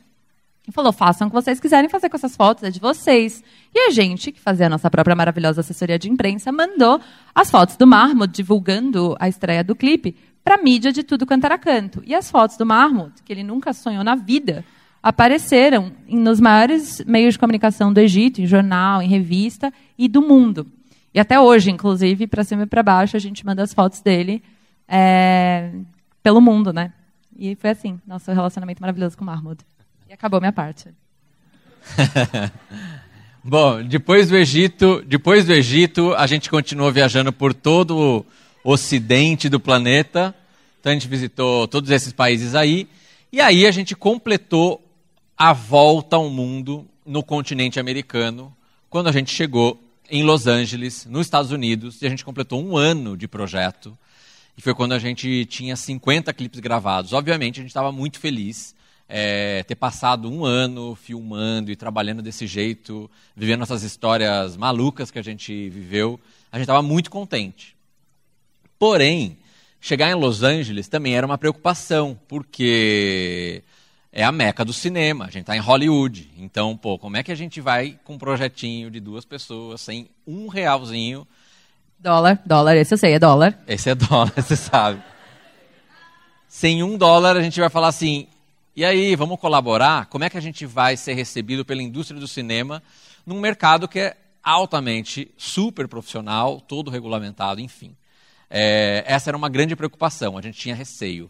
E falou: façam o que vocês quiserem fazer com essas fotos, é de vocês. E a gente, que fazia a nossa própria maravilhosa assessoria de imprensa, mandou as fotos do Marmot, divulgando a estreia do clipe, para mídia de tudo quanto era canto. E as fotos do Marmot, que ele nunca sonhou na vida, apareceram nos maiores meios de comunicação do Egito, em jornal, em revista e do mundo. E até hoje, inclusive, para cima e para baixo, a gente manda as fotos dele é, pelo mundo, né? E foi assim, nosso relacionamento maravilhoso com o Marmot. E acabou minha parte. Bom, depois do Egito, depois do Egito, a gente continuou viajando por todo o ocidente do planeta. Então a gente visitou todos esses países aí. E aí a gente completou a volta ao mundo no continente americano, quando a gente chegou em Los Angeles, nos Estados Unidos, e a gente completou um ano de projeto. E foi quando a gente tinha 50 clipes gravados. Obviamente, a gente estava muito feliz é, ter passado um ano filmando e trabalhando desse jeito, vivendo essas histórias malucas que a gente viveu, a gente estava muito contente. Porém, chegar em Los Angeles também era uma preocupação, porque é a meca do cinema, a gente está em Hollywood. Então, pô, como é que a gente vai com um projetinho de duas pessoas, sem um realzinho? Dólar, dólar, esse eu sei, é dólar. Esse é dólar, você sabe. Sem um dólar, a gente vai falar assim: e aí, vamos colaborar? Como é que a gente vai ser recebido pela indústria do cinema num mercado que é altamente super profissional, todo regulamentado, enfim. É, essa era uma grande preocupação, a gente tinha receio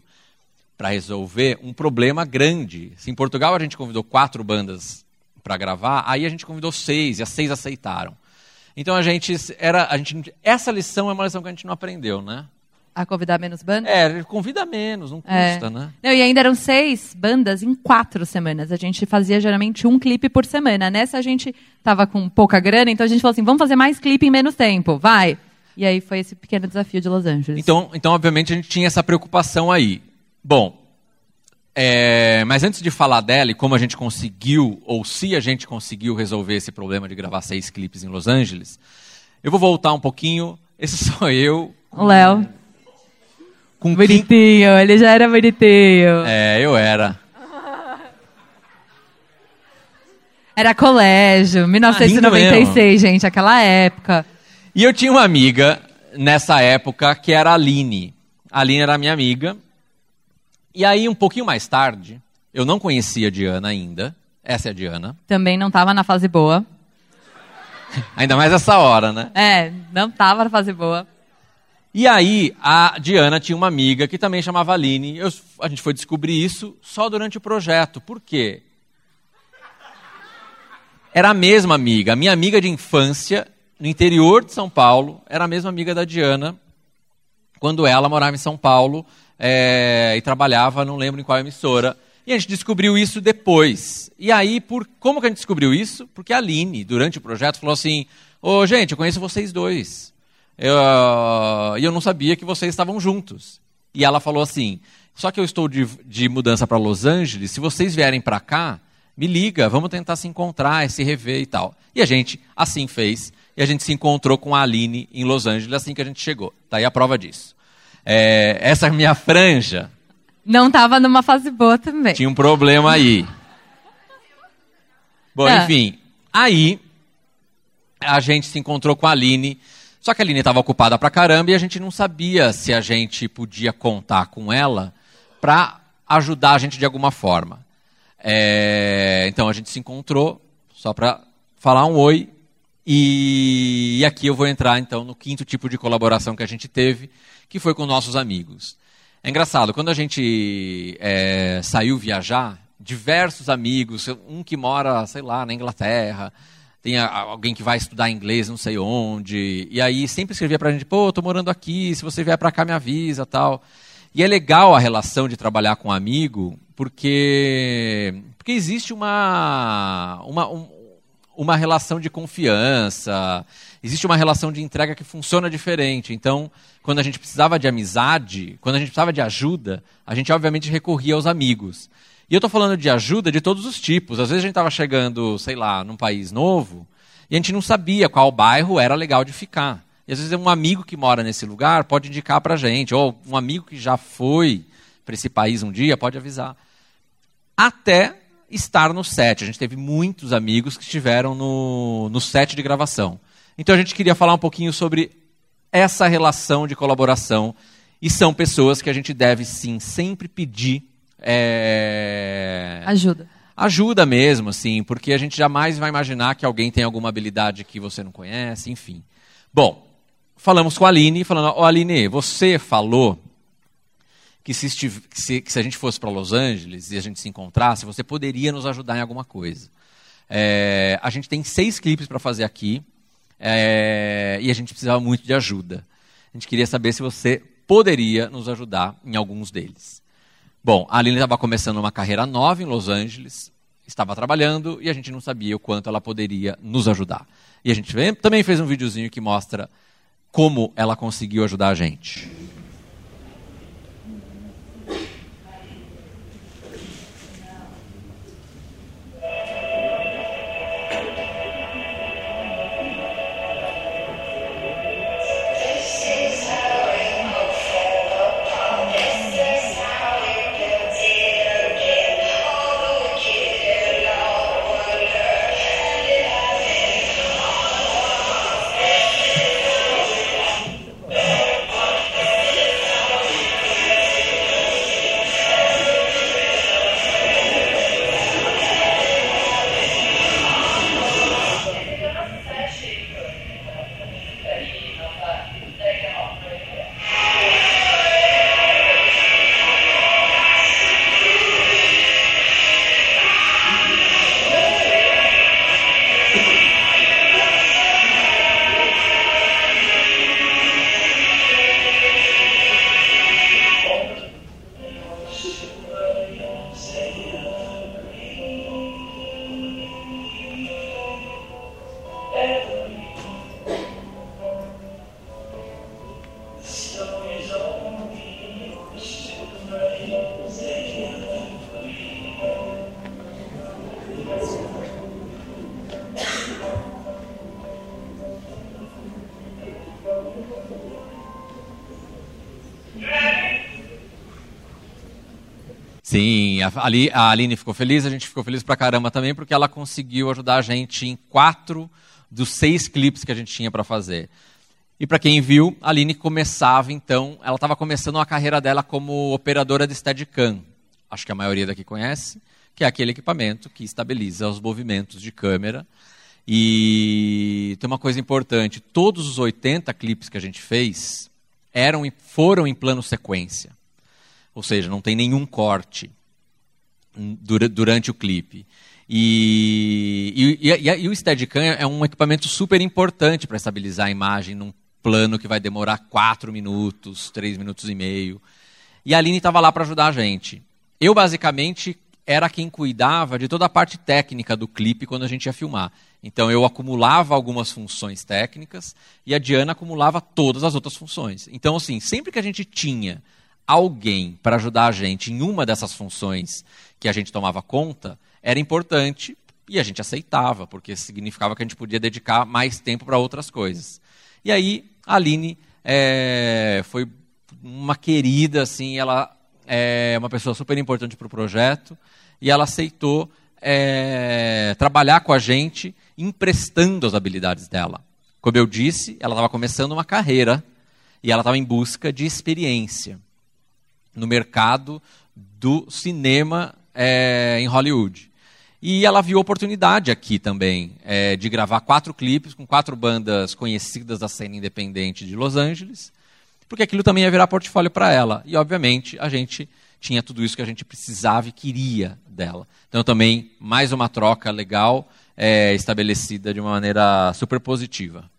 para resolver um problema grande. Se em Portugal a gente convidou quatro bandas para gravar, aí a gente convidou seis e as seis aceitaram. Então a gente era, a gente, essa lição é uma lição que a gente não aprendeu, né? A convidar menos bandas? É, convida menos, não É. custa, né? Não, e ainda eram seis bandas em quatro semanas. A gente fazia geralmente um clipe por semana. Nessa a gente tava com pouca grana, então a gente falou assim: vamos fazer mais clipe em menos tempo, vai. E aí foi esse pequeno desafio de Los Angeles. Então, então, obviamente, a gente tinha essa preocupação aí. Bom, é, mas antes de falar dela e como a gente conseguiu, ou se a gente conseguiu resolver esse problema de gravar seis clipes em Los Angeles, eu vou voltar um pouquinho. Esse sou eu. O Léo. Com Bonitinho, ele já era bonitinho. É, eu era. Era colégio, 1996, gente, aquela época. E eu tinha uma amiga nessa época que era a Aline. A Aline era minha amiga. E aí, um pouquinho mais tarde, eu não conhecia a Diana ainda. Essa é a Diana. Também não tava na fase boa. Ainda mais essa hora, né? É, não tava na fase boa. E aí, a Diana tinha uma amiga que também chamava Aline. Eu- a gente foi descobrir isso só durante o projeto. Por quê? Era a mesma amiga. A minha amiga de infância, no interior de São Paulo, era a mesma amiga da Diana, quando ela morava em São Paulo é, e trabalhava, não lembro em qual emissora. E a gente descobriu isso depois. E aí, por como que a gente descobriu isso? Porque a Aline, durante o projeto, falou assim: Ô, gente, eu conheço vocês dois. Eu, e eu não sabia que vocês estavam juntos. E ela falou assim: só que eu estou de, de mudança para Los Angeles, se vocês vierem para cá, me liga, vamos tentar se encontrar, se rever e tal. E a gente assim fez, e a gente se encontrou com a Aline em Los Angeles assim que a gente chegou. Tá aí a prova disso. É, essa minha franja Não tava numa fase boa também. tinha um problema aí. Bom, Tá. enfim, aí a gente se encontrou com a Aline, só que a Aline estava ocupada pra caramba e a gente não sabia se a gente podia contar com ela para ajudar a gente de alguma forma. É, então a gente se encontrou só para falar um oi e, e aqui eu vou entrar então no quinto tipo de colaboração que a gente teve, que foi com nossos amigos. É engraçado, quando a gente é, saiu viajar, diversos amigos, um que mora, sei lá, na Inglaterra, tem a- alguém que vai estudar inglês não sei onde, e aí sempre escrevia pra gente, pô, tô morando aqui, se você vier pra cá me avisa, tal. E é legal a relação de trabalhar com um amigo, porque, porque existe uma, uma, um- uma relação de confiança, existe uma relação de entrega que funciona diferente. Então, quando a gente precisava de amizade, quando a gente precisava de ajuda, a gente obviamente recorria aos amigos. E eu estou falando de ajuda de todos os tipos. Às vezes a gente estava chegando, sei lá, num país novo e a gente não sabia qual bairro era legal de ficar. E às vezes um amigo que mora nesse lugar pode indicar para a gente, ou um amigo que já foi para esse país um dia pode avisar. Até estar no set. A gente teve muitos amigos que estiveram no, no set de gravação. Então a gente queria falar um pouquinho sobre essa relação de colaboração. E são pessoas que a gente deve sim sempre pedir é... Ajuda. Ajuda mesmo, assim, porque a gente jamais vai imaginar que alguém tem alguma habilidade que você não conhece, enfim. Bom, falamos com a Aline, falando, oh, Aline, você falou que se, estive, que se, que se a gente fosse para Los Angeles e a gente se encontrasse, você poderia nos ajudar em alguma coisa. É, a gente tem seis clipes para fazer aqui é, e a gente precisava muito de ajuda. A gente queria saber se você poderia nos ajudar em alguns deles. Bom, a Aline estava começando uma carreira nova em Los Angeles, estava trabalhando e a gente não sabia o quanto ela poderia nos ajudar. E a gente também fez um videozinho que mostra como ela conseguiu ajudar a gente. A, Ali, a Aline ficou feliz, a gente ficou feliz pra caramba também, porque ela conseguiu ajudar a gente em quatro dos seis clipes que a gente tinha para fazer. E para quem viu, a Aline começava então, ela estava começando a carreira dela como operadora de Steadicam. Acho que a maioria daqui conhece, que é aquele equipamento que estabiliza os movimentos de câmera. E tem uma coisa importante, todos os 80 clipes que a gente fez eram foram em plano sequência. Ou seja, não tem nenhum corte durante o clipe. E, e, e, e o Steadicam é um equipamento super importante para estabilizar a imagem num plano que vai demorar 4 minutos, 3 minutos e meio. E a Aline estava lá para ajudar a gente. Eu, basicamente, era quem cuidava de toda a parte técnica do clipe quando a gente ia filmar. Então, eu acumulava algumas funções técnicas e a Diana acumulava todas as outras funções. Então, assim, sempre que a gente tinha alguém para ajudar a gente em uma dessas funções que a gente tomava conta, era importante e a gente aceitava, porque significava que a gente podia dedicar mais tempo para outras coisas. E aí, a Aline é, foi uma querida, assim, ela é uma pessoa super importante para o projeto, e ela aceitou é, trabalhar com a gente, emprestando as habilidades dela. Como eu disse, ela estava começando uma carreira e ela estava em busca de experiência no mercado do cinema é, em Hollywood. E ela viu oportunidade aqui também é, de gravar quatro clipes com quatro bandas conhecidas da cena independente de Los Angeles, porque aquilo também ia virar portfólio para ela. E, obviamente, a gente tinha tudo isso que a gente precisava e queria dela. Então, também, mais uma troca legal é, estabelecida de uma maneira super positiva.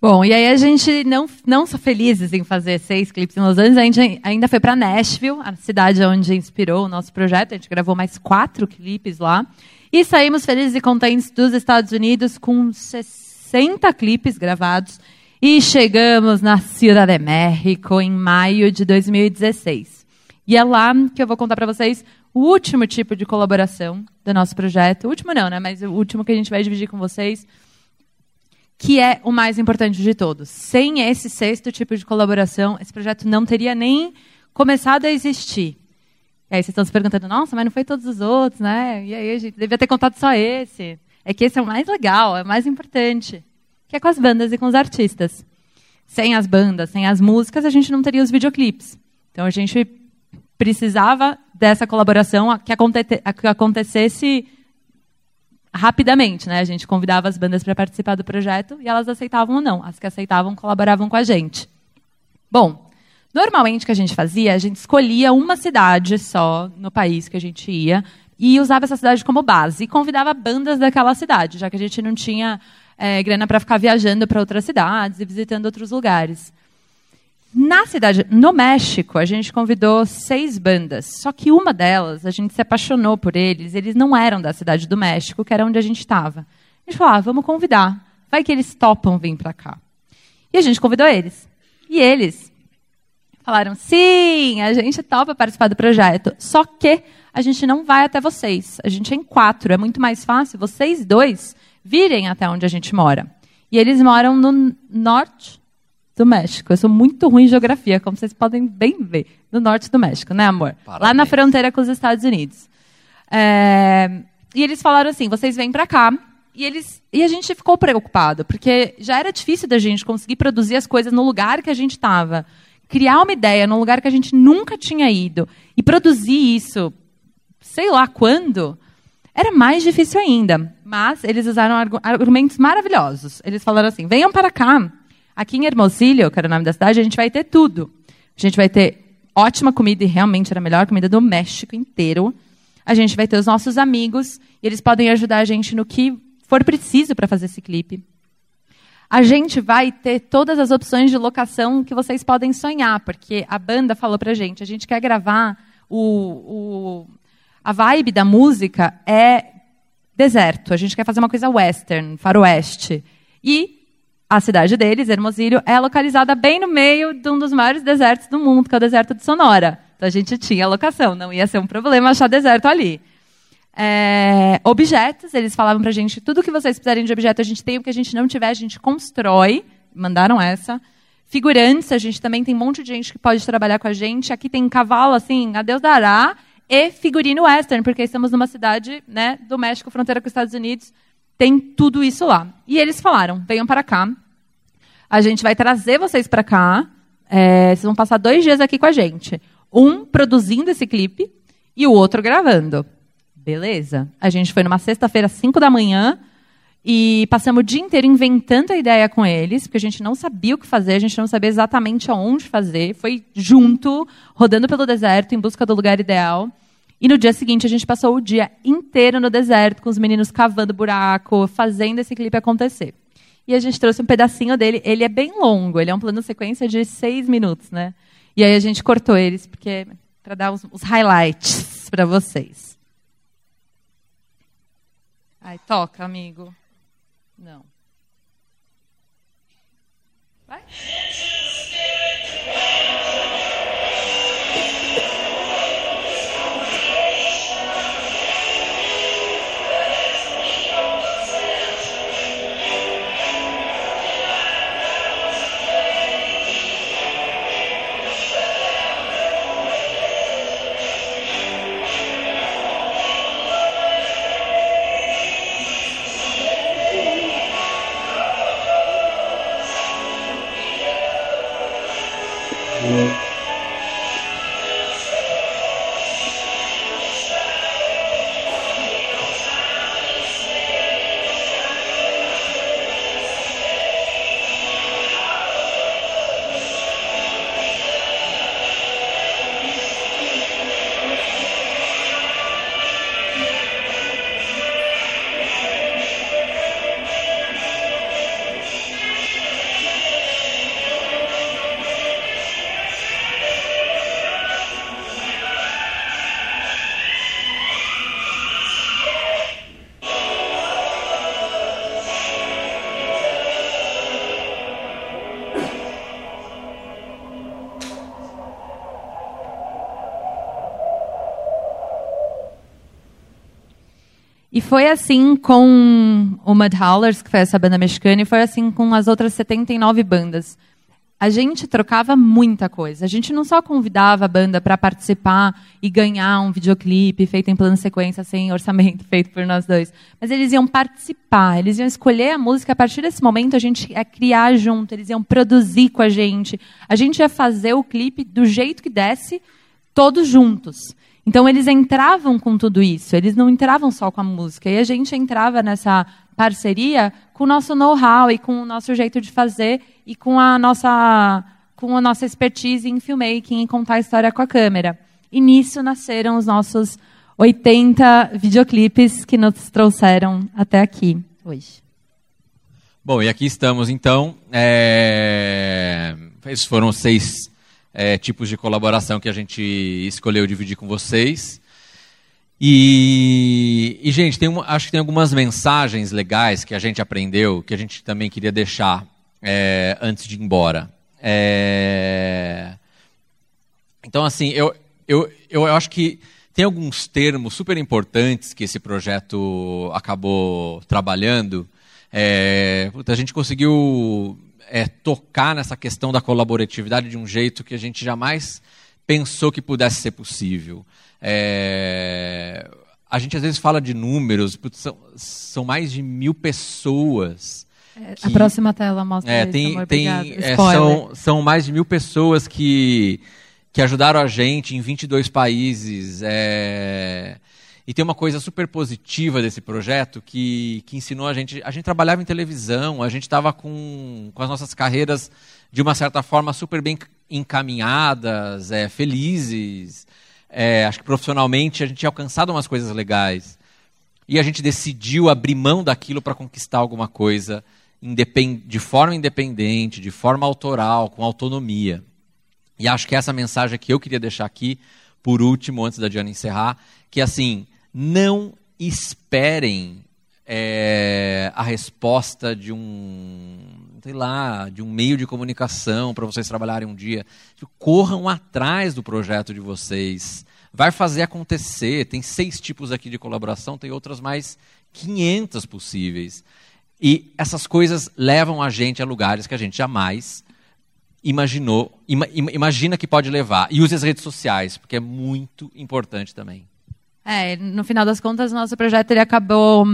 Bom, e aí a gente não, não só felizes em fazer seis clipes em Los Angeles, a gente ainda foi para Nashville, a cidade onde inspirou o nosso projeto. A gente gravou mais quatro clipes lá. E saímos felizes e contentes dos Estados Unidos com 60 clipes gravados e chegamos na Ciudad de México em maio de 2016. E é lá que eu vou contar para vocês o último tipo de colaboração do nosso projeto. O último não, né? Mas o último que a gente vai dividir com vocês, que é o mais importante de todos. Sem esse sexto tipo de colaboração, esse projeto não teria nem começado a existir. E aí vocês estão se perguntando, nossa, mas não foi todos os outros, né? E aí a gente devia ter contado só esse. É que esse é o mais legal, é o mais importante. Que é com as bandas e com os artistas. Sem as bandas, sem as músicas, a gente não teria os videoclipes. Então a gente precisava dessa colaboração que, acontecesse rapidamente, né? A gente convidava as bandas para participar do projeto e elas aceitavam ou não. As que aceitavam colaboravam com a gente. Bom, normalmente o que a gente fazia, a gente escolhia uma cidade só no país que a gente ia e usava essa cidade como base e convidava bandas daquela cidade, já que a gente não tinha é, grana para ficar viajando para outras cidades e visitando outros lugares. Na cidade, no México, a gente convidou seis bandas. Só que uma delas, a gente se apaixonou por eles. Eles não eram da cidade do México, que era onde a gente estava. A gente falou, ah, vamos convidar. Vai que eles topam vir para cá. E a gente convidou eles. E eles falaram, sim, a gente topa participar do projeto. Só que a gente não vai até vocês. A gente é em quatro. É muito mais fácil vocês dois virem até onde a gente mora. E eles moram no norte do México. Eu sou muito ruim em geografia, como vocês podem bem ver. No norte do México, né, amor? Parabéns. Lá na fronteira com os Estados Unidos. É... E eles falaram assim: vocês vêm para cá. E, eles... e a gente ficou preocupado, porque já era difícil da gente conseguir produzir as coisas no lugar que a gente estava. Criar uma ideia num lugar que a gente nunca tinha ido. E produzir isso, sei lá quando, era mais difícil ainda. Mas eles usaram argumentos maravilhosos. Eles falaram assim: venham para cá Aqui em Hermosillo, que era o nome da cidade, a gente vai ter tudo. A gente vai ter ótima comida, e realmente era a melhor comida do México inteiro. A gente vai ter os nossos amigos, e eles podem ajudar a gente no que for preciso para fazer esse clipe. A gente vai ter todas as opções de locação que vocês podem sonhar, porque a banda falou para a gente, a gente quer gravar o, o, a vibe da música é deserto. A gente quer fazer uma coisa western, faroeste. E a cidade deles, Hermosillo, é localizada bem no meio de um dos maiores desertos do mundo, que é o deserto de Sonora. Então a gente tinha locação, não ia ser um problema achar deserto ali. É, objetos, eles falavam pra gente, tudo que vocês precisarem de objeto, a gente tem, o que a gente não tiver, a gente constrói. Mandaram essa. Figurantes, a gente também tem um monte de gente que pode trabalhar com a gente. Aqui tem cavalo, assim, a Deus dará. E figurino western, porque estamos numa cidade né, do México, fronteira com os Estados Unidos, tem tudo isso lá. E eles falaram: venham para cá. A gente vai trazer vocês para cá. É, vocês vão passar dois dias aqui com a gente. Um produzindo esse clipe e o outro gravando. Beleza. A gente foi numa sexta-feira, 5 da manhã, e passamos o dia inteiro inventando a ideia com eles, porque a gente não sabia o que fazer, a gente não sabia exatamente aonde fazer. Foi junto, rodando pelo deserto, em busca do lugar ideal. E no dia seguinte a gente passou o dia inteiro no deserto com os meninos cavando buraco, fazendo esse clipe acontecer. E a gente trouxe um pedacinho dele. Ele é bem longo, ele é um plano sequência de seis minutos, né? E aí a gente cortou eles porque para dar os, os highlights para vocês. Ai, toca, amigo. Não. Vai. Foi assim com o Mud Howlers, que foi essa banda mexicana, e foi assim com as outras 79 bandas. A gente trocava muita coisa. A gente não só convidava a banda para participar e ganhar um videoclipe feito em plano sequência, sem orçamento, feito por nós dois. Mas eles iam participar, eles iam escolher a música. A partir desse momento, a gente ia criar junto, eles iam produzir com a gente. A gente ia fazer o clipe do jeito que desse, todos juntos. Então eles entravam com tudo isso, eles não entravam só com a música. E a gente entrava nessa parceria com o nosso know-how e com o nosso jeito de fazer e com a nossa com a nossa expertise em filmmaking e contar a história com a câmera. E nisso nasceram os nossos 80 videoclipes que nos trouxeram até aqui hoje. Bom, e aqui estamos então. É... Esses foram seis é, tipos de colaboração que a gente escolheu dividir com vocês. E, e gente, tem uma, acho que tem algumas mensagens legais que a gente aprendeu, que a gente também queria deixar é, antes de ir embora. É, então, assim, eu, eu, eu acho que tem alguns termos super importantes que esse projeto acabou trabalhando. É, a gente conseguiu é, tocar nessa questão da colaboratividade de um jeito que a gente jamais pensou que pudesse ser possível. É, a gente às vezes fala de números, são, são mais de mil pessoas. É, que, a próxima tela mostra é, isso, tem, amor, tem é, são, são mais de mil pessoas que, que ajudaram a gente em 22 países. É, e tem uma coisa super positiva desse projeto que, que ensinou a gente. A gente trabalhava em televisão, a gente estava com, com as nossas carreiras, de uma certa forma, super bem encaminhadas, é, felizes. É, acho que profissionalmente a gente tinha alcançado umas coisas legais. E a gente decidiu abrir mão daquilo para conquistar alguma coisa de forma independente, de forma autoral, com autonomia. E acho que essa mensagem que eu queria deixar aqui, por último, antes da Diana encerrar, que assim, não esperem é, a resposta de um, sei lá, de um meio de comunicação para vocês trabalharem um dia. Corram atrás do projeto de vocês. Vai fazer acontecer. Tem seis tipos aqui de colaboração, tem outras mais 500 possíveis. E essas coisas levam a gente a lugares que a gente jamais imaginou, ima, imagina que pode levar. E use as redes sociais, porque é muito importante também. É, no final das contas, nosso projeto ele acabou.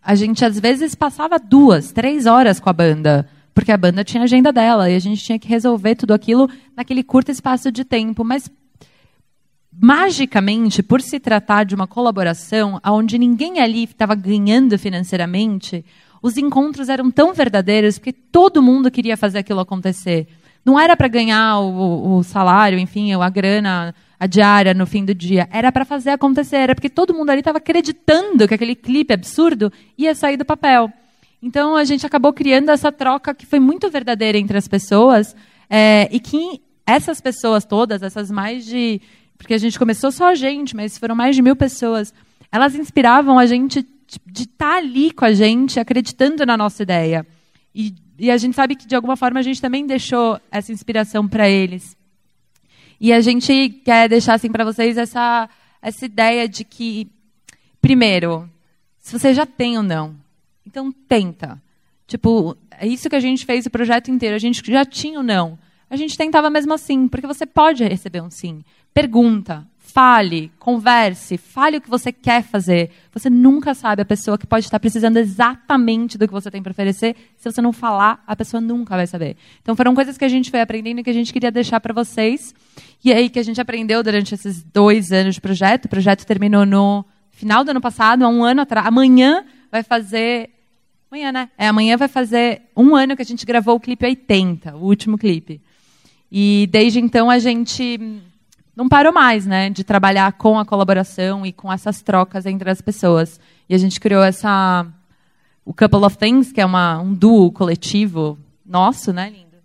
A gente às vezes passava duas, três horas com a banda, porque a banda tinha a agenda dela e a gente tinha que resolver tudo aquilo naquele curto espaço de tempo. Mas magicamente, por se tratar de uma colaboração onde ninguém ali estava ganhando financeiramente, os encontros eram tão verdadeiros porque todo mundo queria fazer aquilo acontecer. Não era para ganhar o, o, salário, enfim, a grana a diária no fim do dia. Era para fazer acontecer, era porque todo mundo ali estava acreditando que aquele clipe absurdo ia sair do papel. Então a gente acabou criando essa troca que foi muito verdadeira entre as pessoas é, e que essas pessoas todas, essas mais de. Porque a gente começou só a gente, mas foram mais de mil pessoas. Elas inspiravam a gente de estar tá ali com a gente, acreditando na nossa ideia. E, e a gente sabe que, de alguma forma, a gente também deixou essa inspiração para eles. E a gente quer deixar assim para vocês essa essa ideia de que primeiro, se você já tem ou não, então tenta. Tipo, é isso que a gente fez o projeto inteiro, a gente já tinha ou não. A gente tentava mesmo assim, porque você pode receber um sim. Pergunta, Fale, converse, fale o que você quer fazer. Você nunca sabe a pessoa que pode estar precisando exatamente do que você tem para oferecer. Se você não falar, a pessoa nunca vai saber. Então foram coisas que a gente foi aprendendo e que a gente queria deixar para vocês. E aí que a gente aprendeu durante esses dois anos de projeto. O projeto terminou no final do ano passado, há um ano atrás. Amanhã vai fazer. Amanhã, né? É, amanhã vai fazer um ano que a gente gravou o clipe 80, o último clipe. E desde então a gente não parou mais, né, de trabalhar com a colaboração e com essas trocas entre as pessoas. E a gente criou essa o Couple of Things, que é uma, um duo coletivo nosso, né, lindo?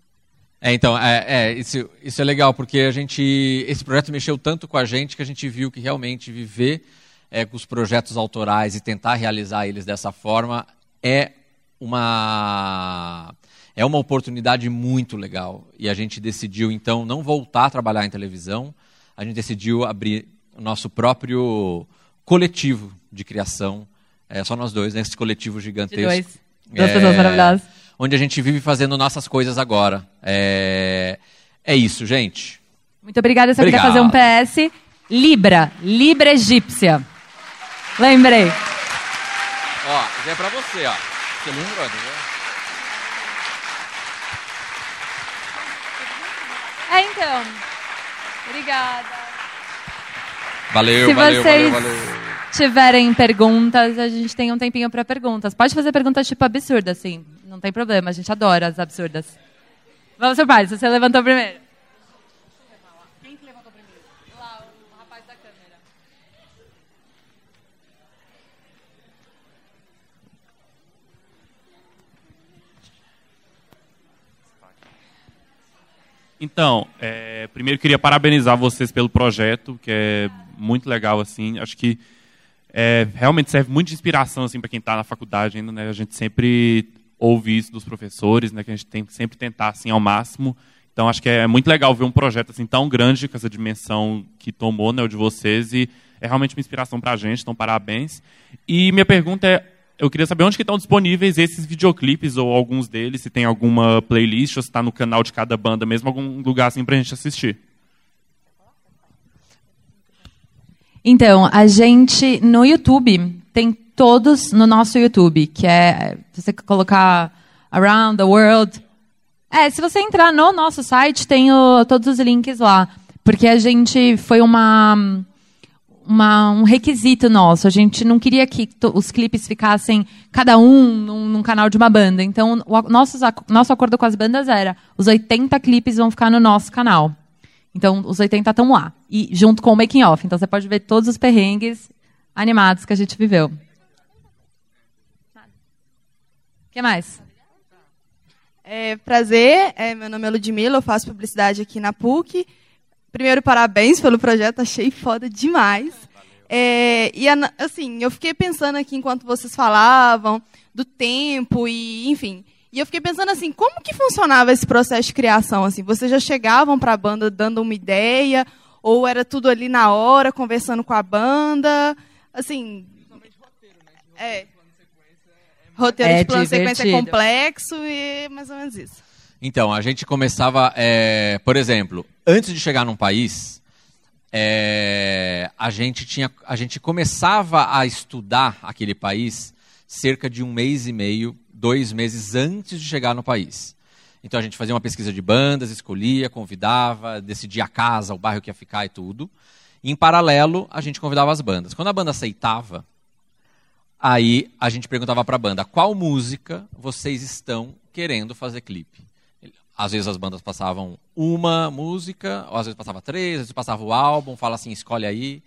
É, então, é, é, isso, isso é legal, porque a gente, esse projeto mexeu tanto com a gente que a gente viu que realmente viver é, com os projetos autorais e tentar realizar eles dessa forma é uma é uma oportunidade muito legal. E a gente decidiu, então, não voltar a trabalhar em televisão, a gente decidiu abrir o nosso próprio coletivo de criação É só nós dois, nesse coletivo De gigantesco. dois. Duas É, pessoas maravilhosas. Onde a gente vive fazendo nossas coisas agora. É, é isso, gente. Muito obrigada. Eu só queria Obrigado. fazer um PS. Libra. Libra egípcia. Lembrei. Ó, isso é pra você, ó. Você lembrou, entendeu? É, então. Obrigada. Valeu, Se valeu, vocês valeu, valeu. tiverem perguntas, a gente tem um tempinho para perguntas. Pode fazer perguntas tipo absurdas, assim. Não tem problema, a gente adora as absurdas. Vamos, seu pai, se você levantou primeiro. Quem que levantou primeiro? Lá, o rapaz da câmera. Então, é, primeiro queria parabenizar vocês pelo projeto, que é muito legal assim. Acho que é, realmente serve muito de inspiração assim para quem está na faculdade ainda, né? A gente sempre ouve isso dos professores, né? Que a gente tem que sempre tentar assim ao máximo. Então acho que é muito legal ver um projeto assim tão grande com essa dimensão que tomou, né, o de vocês e é realmente uma inspiração para a gente. Então parabéns. E minha pergunta é eu queria saber onde que estão disponíveis esses videoclipes ou alguns deles, se tem alguma playlist ou se está no canal de cada banda mesmo, algum lugar assim para a gente assistir. Então, a gente no YouTube tem todos no nosso YouTube, que é você colocar Around the World. É, se você entrar no nosso site, tem o- todos os links lá. Porque a gente foi uma, uma- um requisito nosso. A gente não queria que os clipes ficassem cada um num, num canal de uma banda. Então, o nosso, nosso acordo com as bandas era: os 80 clipes vão ficar no nosso canal. Então, os 80 estão lá. E junto com o making off. Então, você pode ver todos os perrengues animados que a gente viveu. O que mais? É, prazer, é, meu nome é Ludmila, eu faço publicidade aqui na PUC. Primeiro, parabéns pelo projeto, achei foda demais. É, e assim, eu fiquei pensando aqui enquanto vocês falavam do tempo e, enfim. E eu fiquei pensando assim, como que funcionava esse processo de criação? Assim, vocês já chegavam para a banda dando uma ideia ou era tudo ali na hora, conversando com a banda? Assim, é. Roteiro É de plano de sequência é complexo e é mais ou menos isso. Então, a gente começava, é, por exemplo, antes de chegar num país, é, a gente tinha, a gente começava a estudar aquele país cerca de um mês e meio, dois meses antes de chegar no país. Então a gente fazia uma pesquisa de bandas, escolhia, convidava, decidia a casa, o bairro que ia ficar e tudo. Em paralelo, a gente convidava as bandas. Quando a banda aceitava, Aí a gente perguntava para a banda qual música vocês estão querendo fazer clipe. Às vezes as bandas passavam uma música, ou às vezes passava três, às vezes passava o álbum, fala assim, escolhe aí.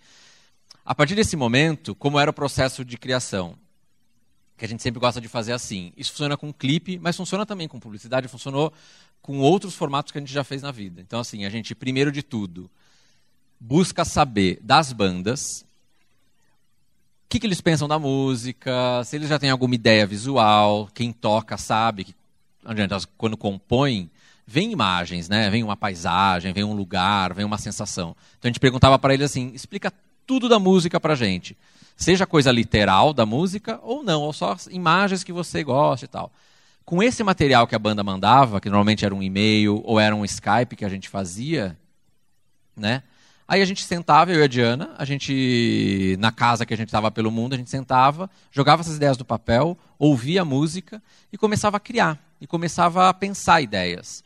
A partir desse momento, como era o processo de criação? Que a gente sempre gosta de fazer assim. Isso funciona com clipe, mas funciona também com publicidade, funcionou com outros formatos que a gente já fez na vida. Então, assim, a gente, primeiro de tudo, busca saber das bandas o que, que eles pensam da música, se eles já têm alguma ideia visual, quem toca sabe que quando compõe, vem imagens, né? Vem uma paisagem, vem um lugar, vem uma sensação. Então a gente perguntava para eles assim: explica tudo da música pra gente. Seja coisa literal da música ou não, ou só imagens que você gosta e tal. Com esse material que a banda mandava, que normalmente era um e-mail ou era um Skype que a gente fazia, né? Aí a gente sentava, eu e a Diana, a gente, na casa que a gente estava pelo mundo, a gente sentava, jogava essas ideias no papel, ouvia a música e começava a criar, e começava a pensar ideias.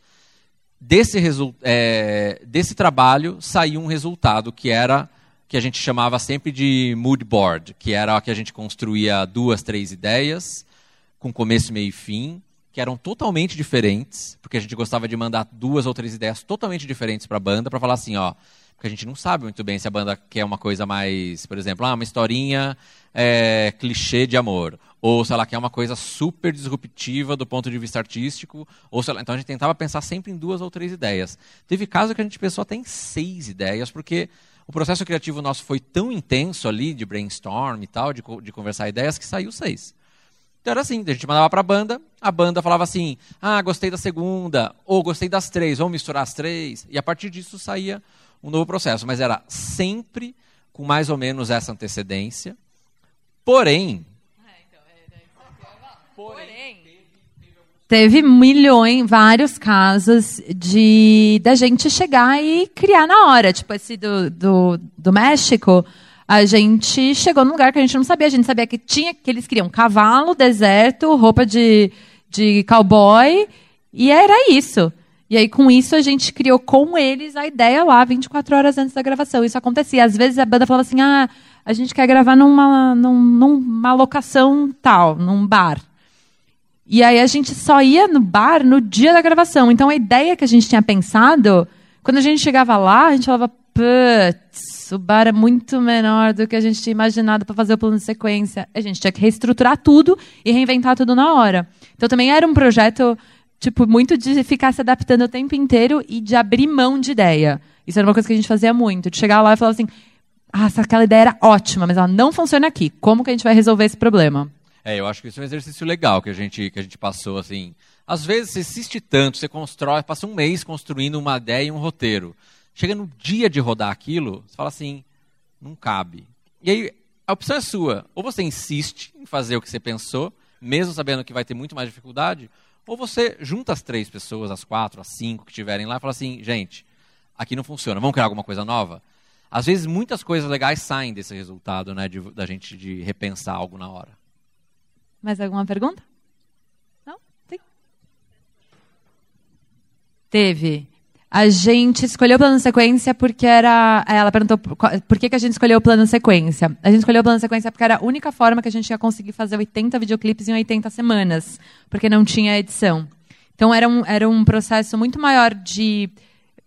Desse, é, desse trabalho saiu um resultado que era, que a gente chamava sempre de mood board, que era que a gente construía duas, três ideias, com começo, meio e fim, que eram totalmente diferentes, porque a gente gostava de mandar duas ou três ideias totalmente diferentes para a banda, para falar assim, ó, porque a gente não sabe muito bem se a banda quer uma coisa mais, por exemplo, ah, uma historinha é, clichê de amor, ou se ela quer uma coisa super disruptiva do ponto de vista artístico, ou se ela... então a gente tentava pensar sempre em duas ou três ideias. Teve caso que a gente pensou até em seis ideias, porque o processo criativo nosso foi tão intenso ali, de brainstorm e tal, de, de conversar ideias, que saiu seis. Então era assim, a gente mandava para a banda, a banda falava assim, ah, gostei da segunda, ou gostei das três, vamos misturar as três, e a partir disso saía um novo processo, mas era sempre com mais ou menos essa antecedência, porém, Teve milhões, vários casos de da gente chegar e criar na hora. Tipo esse do, do, do México, a gente chegou num lugar que a gente não sabia. A gente sabia que tinha que eles queriam cavalo, deserto, roupa de, de cowboy, e era isso. E aí, com isso, a gente criou com eles a ideia lá 24 horas antes da gravação. Isso acontecia. Às vezes a banda falava assim: ah, a gente quer gravar numa, num, numa locação tal, num bar. E aí a gente só ia no bar no dia da gravação. Então a ideia que a gente tinha pensado, quando a gente chegava lá, a gente falava, putz, o bar é muito menor do que a gente tinha imaginado para fazer o plano de sequência. A gente tinha que reestruturar tudo e reinventar tudo na hora. Então também era um projeto tipo muito de ficar se adaptando o tempo inteiro e de abrir mão de ideia. Isso era uma coisa que a gente fazia muito, de chegar lá e falar assim: "Ah, aquela ideia era ótima, mas ela não funciona aqui. Como que a gente vai resolver esse problema?" É, eu acho que isso é um exercício legal que a gente, que a gente passou, assim. Às vezes você assiste tanto, você constrói, passa um mês construindo uma ideia e um roteiro. Chega no dia de rodar aquilo, você fala assim, não cabe. E aí, a opção é sua. Ou você insiste em fazer o que você pensou, mesmo sabendo que vai ter muito mais dificuldade, ou você junta as três pessoas, as quatro, as cinco que estiverem lá e fala assim, gente, aqui não funciona, vamos criar alguma coisa nova? Às vezes muitas coisas legais saem desse resultado, né, de, da gente de repensar algo na hora. Mais alguma pergunta? Não? Tem. Teve. A gente escolheu o plano sequência porque era. Ela perguntou por que, que a gente escolheu o plano sequência. A gente escolheu o plano sequência porque era a única forma que a gente ia conseguir fazer 80 videoclipes em 80 semanas, porque não tinha edição. Então era um, era um processo muito maior de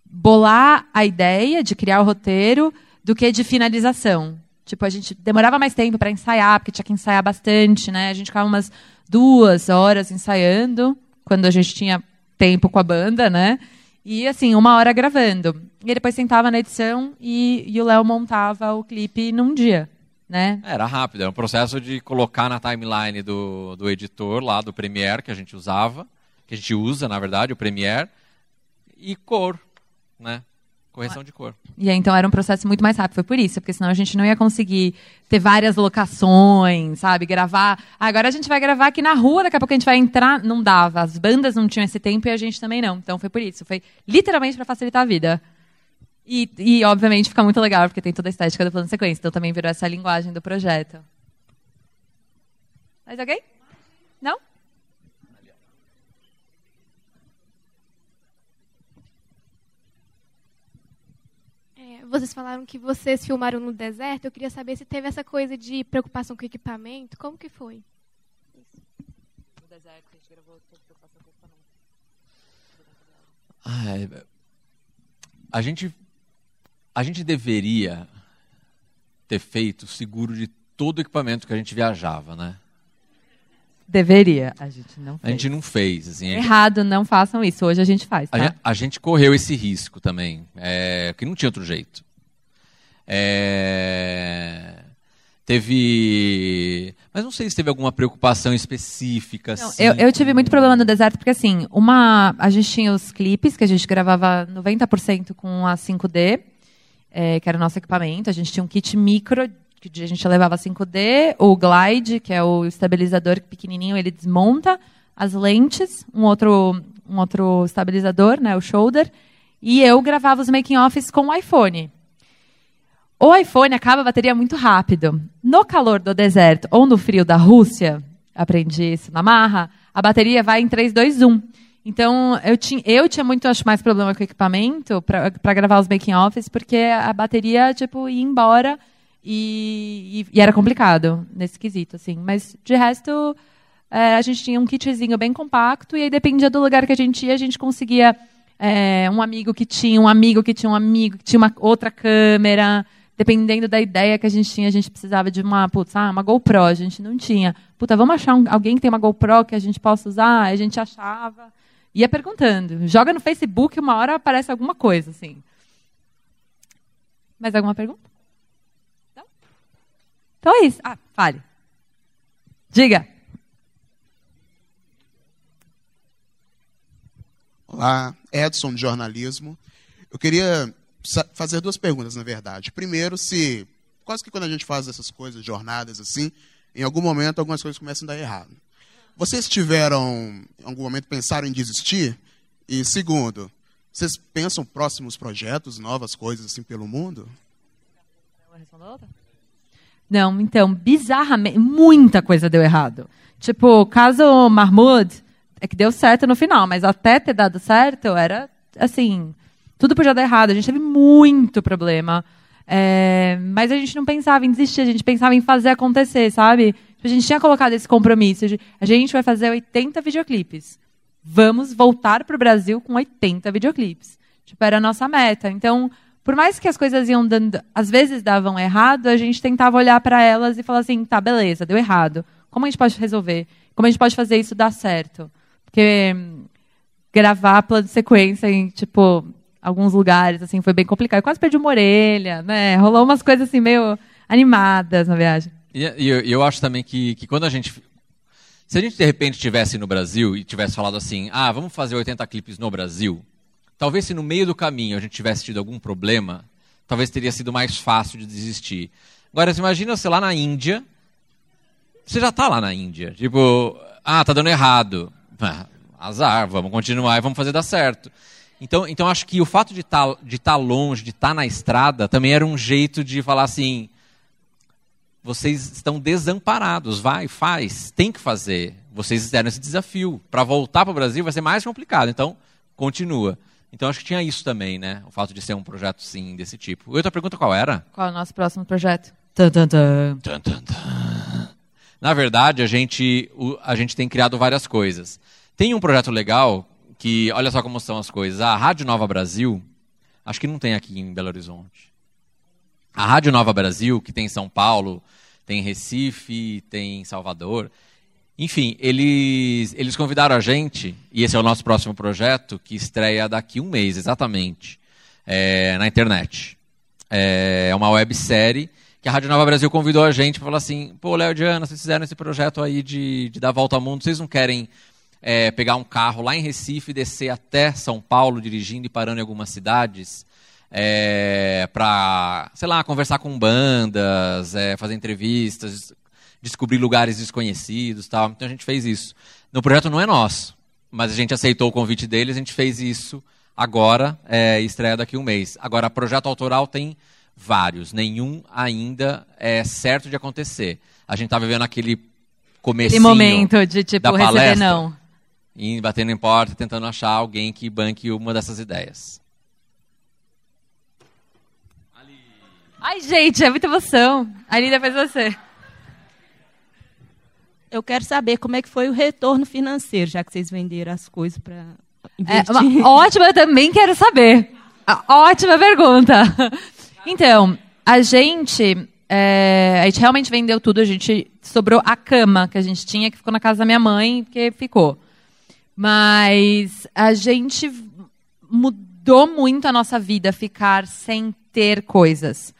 bolar a ideia, de criar o roteiro, do que de finalização. Tipo, a gente demorava mais tempo para ensaiar, porque tinha que ensaiar bastante, né? A gente ficava umas duas horas ensaiando, quando a gente tinha tempo com a banda, né? E, assim, uma hora gravando. E depois sentava na edição e, e o Léo montava o clipe num dia, né? Era rápido, era um processo de colocar na timeline do, do editor lá, do Premiere, que a gente usava, que a gente usa, na verdade, o Premiere, e cor, né? Correção de cor. E aí, então era um processo muito mais rápido. Foi por isso, porque senão a gente não ia conseguir ter várias locações, sabe? Gravar. Ah, agora a gente vai gravar aqui na rua, daqui a pouco a gente vai entrar. Não dava. As bandas não tinham esse tempo e a gente também não. Então foi por isso. Foi literalmente para facilitar a vida. E, e, obviamente, fica muito legal, porque tem toda a estética do plano de sequência. Então também virou essa linguagem do projeto. Mais alguém? Não? Vocês falaram que vocês filmaram no deserto. Eu queria saber se teve essa coisa de preocupação com o equipamento. Como que foi? No deserto, a gente gravou preocupação com o equipamento. Ah, a gente, a gente deveria ter feito seguro de todo o equipamento que a gente viajava, né? Deveria. A gente não fez. A gente não fez. Assim, Errado, não façam isso. Hoje a gente faz. Tá? A, gente, a, gente, correu esse risco também, é, que não tinha outro jeito. É, teve. Mas não sei se teve alguma preocupação específica. Não, assim. eu, eu, tive muito problema no deserto, porque assim, uma, a gente tinha os clipes, que a gente gravava 90% com a 5D, é, que era o nosso equipamento. A gente tinha um kit micro que a gente levava 5D, o Glide, que é o estabilizador pequenininho, ele desmonta as lentes, um outro, um outro estabilizador, né, o shoulder, e eu gravava os making-offs com o iPhone. O iPhone acaba a bateria muito rápido. No calor do deserto ou no frio da Rússia, aprendi isso na marra, a bateria vai em 3, 2, 1. Então, eu tinha, eu tinha muito, acho, mais problema com o equipamento para gravar os making-offs, porque a bateria, tipo, ia embora e, e, e, era complicado nesse quesito, assim. Mas, de resto, é, a gente tinha um kitzinho bem compacto e aí dependia do lugar que a gente ia, a gente conseguia é, um amigo que tinha um amigo que tinha um amigo que tinha uma outra câmera. Dependendo da ideia que a gente tinha, a gente precisava de uma, putz, ah, uma GoPro, a gente não tinha. Puta, vamos achar um, alguém que tem uma GoPro que a gente possa usar? A gente achava. Ia perguntando. Joga no Facebook, uma hora aparece alguma coisa, assim. Mais alguma pergunta? Então é isso. Ah, fale. Diga. Olá, Edson de jornalismo. Eu queria fazer duas perguntas, na verdade. Primeiro, se quase que quando a gente faz essas coisas, jornadas assim, em algum momento algumas coisas começam a dar errado. vocês tiveram, em algum momento, pensaram em desistir? E segundo, vocês pensam próximos projetos, novas coisas assim pelo mundo? Não, então, bizarramente, muita coisa deu errado. Tipo, o caso Mahmoud, é que deu certo no final, mas até ter dado certo, era assim, tudo podia dar errado. A gente teve muito problema. É, mas a gente não pensava em desistir, a gente pensava em fazer acontecer, sabe? Tipo, a gente tinha colocado esse compromisso. de, A gente vai fazer 80 videoclipes. Vamos voltar para o Brasil com 80 videoclipes. Tipo, era a nossa meta. Então, por mais que as coisas iam dando, às vezes davam errado, a gente tentava olhar para elas e falar assim, tá, beleza, deu errado. Como a gente pode resolver? Como a gente pode fazer isso dar certo? Porque hum, gravar plano de sequência em, tipo, alguns lugares, assim, foi bem complicado. Eu quase perdi uma orelha, né? Rolou umas coisas, assim, meio animadas na viagem. E, e eu, eu acho também que, que quando a gente. Se a gente de repente estivesse no Brasil e tivesse falado assim, ah, vamos fazer 80 clipes no Brasil, talvez se no meio do caminho a gente tivesse tido algum problema, talvez teria sido mais fácil de desistir. Agora, você imagina você lá na Índia, você já está lá na Índia, tipo, ah, tá dando errado. Ah, azar, vamos continuar e vamos fazer dar certo. Então, então acho que o fato de estar de tá longe, de estar na estrada, também era um jeito de falar assim: vocês estão desamparados, vai, faz, tem que fazer. Vocês fizeram esse desafio. Para voltar para o Brasil vai ser mais complicado, então continua. Então acho que tinha isso também, né? O fato de ser um projeto, sim, desse tipo. E outra pergunta qual era? Qual é o nosso próximo projeto? Tum, tum, tum. Tum, tum, tum. Na verdade, a gente, o- a gente tem criado várias coisas. Tem um projeto legal que, olha só como são as coisas. A Rádio Nova Brasil, acho que não tem aqui em Belo Horizonte. A Rádio Nova Brasil, que tem em São Paulo, tem em Recife, tem em Salvador. Enfim, eles, eles convidaram a gente, e esse é o nosso próximo projeto, que estreia daqui um mês, exatamente, é, na internet. É uma websérie que a Rádio Nova Brasil convidou a gente para falar assim, pô, Léo Diana, vocês fizeram esse projeto aí de, de dar volta ao mundo, vocês não querem é, pegar um carro lá em Recife e descer até São Paulo, dirigindo e parando em algumas cidades, é, para, sei lá, conversar com bandas, é, fazer entrevistas, descobrir lugares desconhecidos tal. Então a gente fez isso. No projeto não é nosso, mas a gente aceitou o convite deles, a gente fez isso agora, é, estreia daqui a um mês. Agora, projeto autoral tem vários, nenhum ainda é certo de acontecer. A gente está vivendo aquele comecinho Aquele momento de, tipo, da receber palestra, não. E batendo em porta, tentando achar alguém que banque uma dessas ideias. Ai, gente, é muita emoção. Ali depois você. Eu quero saber como é que foi o retorno financeiro, já que vocês venderam as coisas para É, investir. uma ótima, eu também quero saber. Ótima pergunta. Então, a gente, é, a gente realmente vendeu tudo. A gente sobrou a cama que a gente tinha, que ficou na casa da minha mãe, porque ficou. Mas a gente mudou muito a nossa vida ficar sem ter coisas.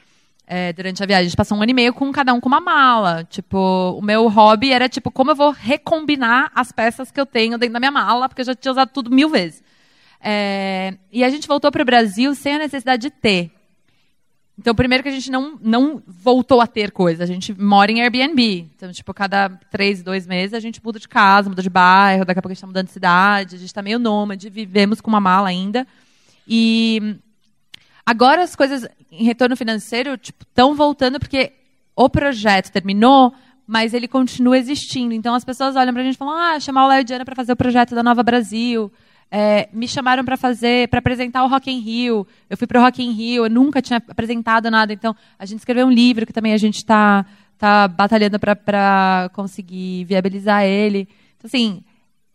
É, durante a viagem, a gente passou um ano e meio com cada um com uma mala. Tipo, o meu hobby era tipo como eu vou recombinar as peças que eu tenho dentro da minha mala, porque eu já tinha usado tudo mil vezes. É, e a gente voltou para o Brasil sem a necessidade de ter. Então, primeiro que a gente não, não voltou a ter coisa. A gente mora em Airbnb. Então, tipo, cada três, dois meses a gente muda de casa, muda de bairro, daqui a pouco a gente está mudando de cidade, a gente está meio nômade, vivemos com uma mala ainda. E agora as coisas em retorno financeiro estão voltando porque o projeto terminou, mas ele continua existindo. Então as pessoas olham para a gente e falam: ah, chamar o Léo e Diana para fazer o projeto da Nova Brasil. É, me chamaram para fazer, para apresentar o Rock in Rio. Eu fui para o Rock in Rio, eu nunca tinha apresentado nada. Então a gente escreveu um livro que também a gente está tá batalhando para conseguir viabilizar ele. Então assim,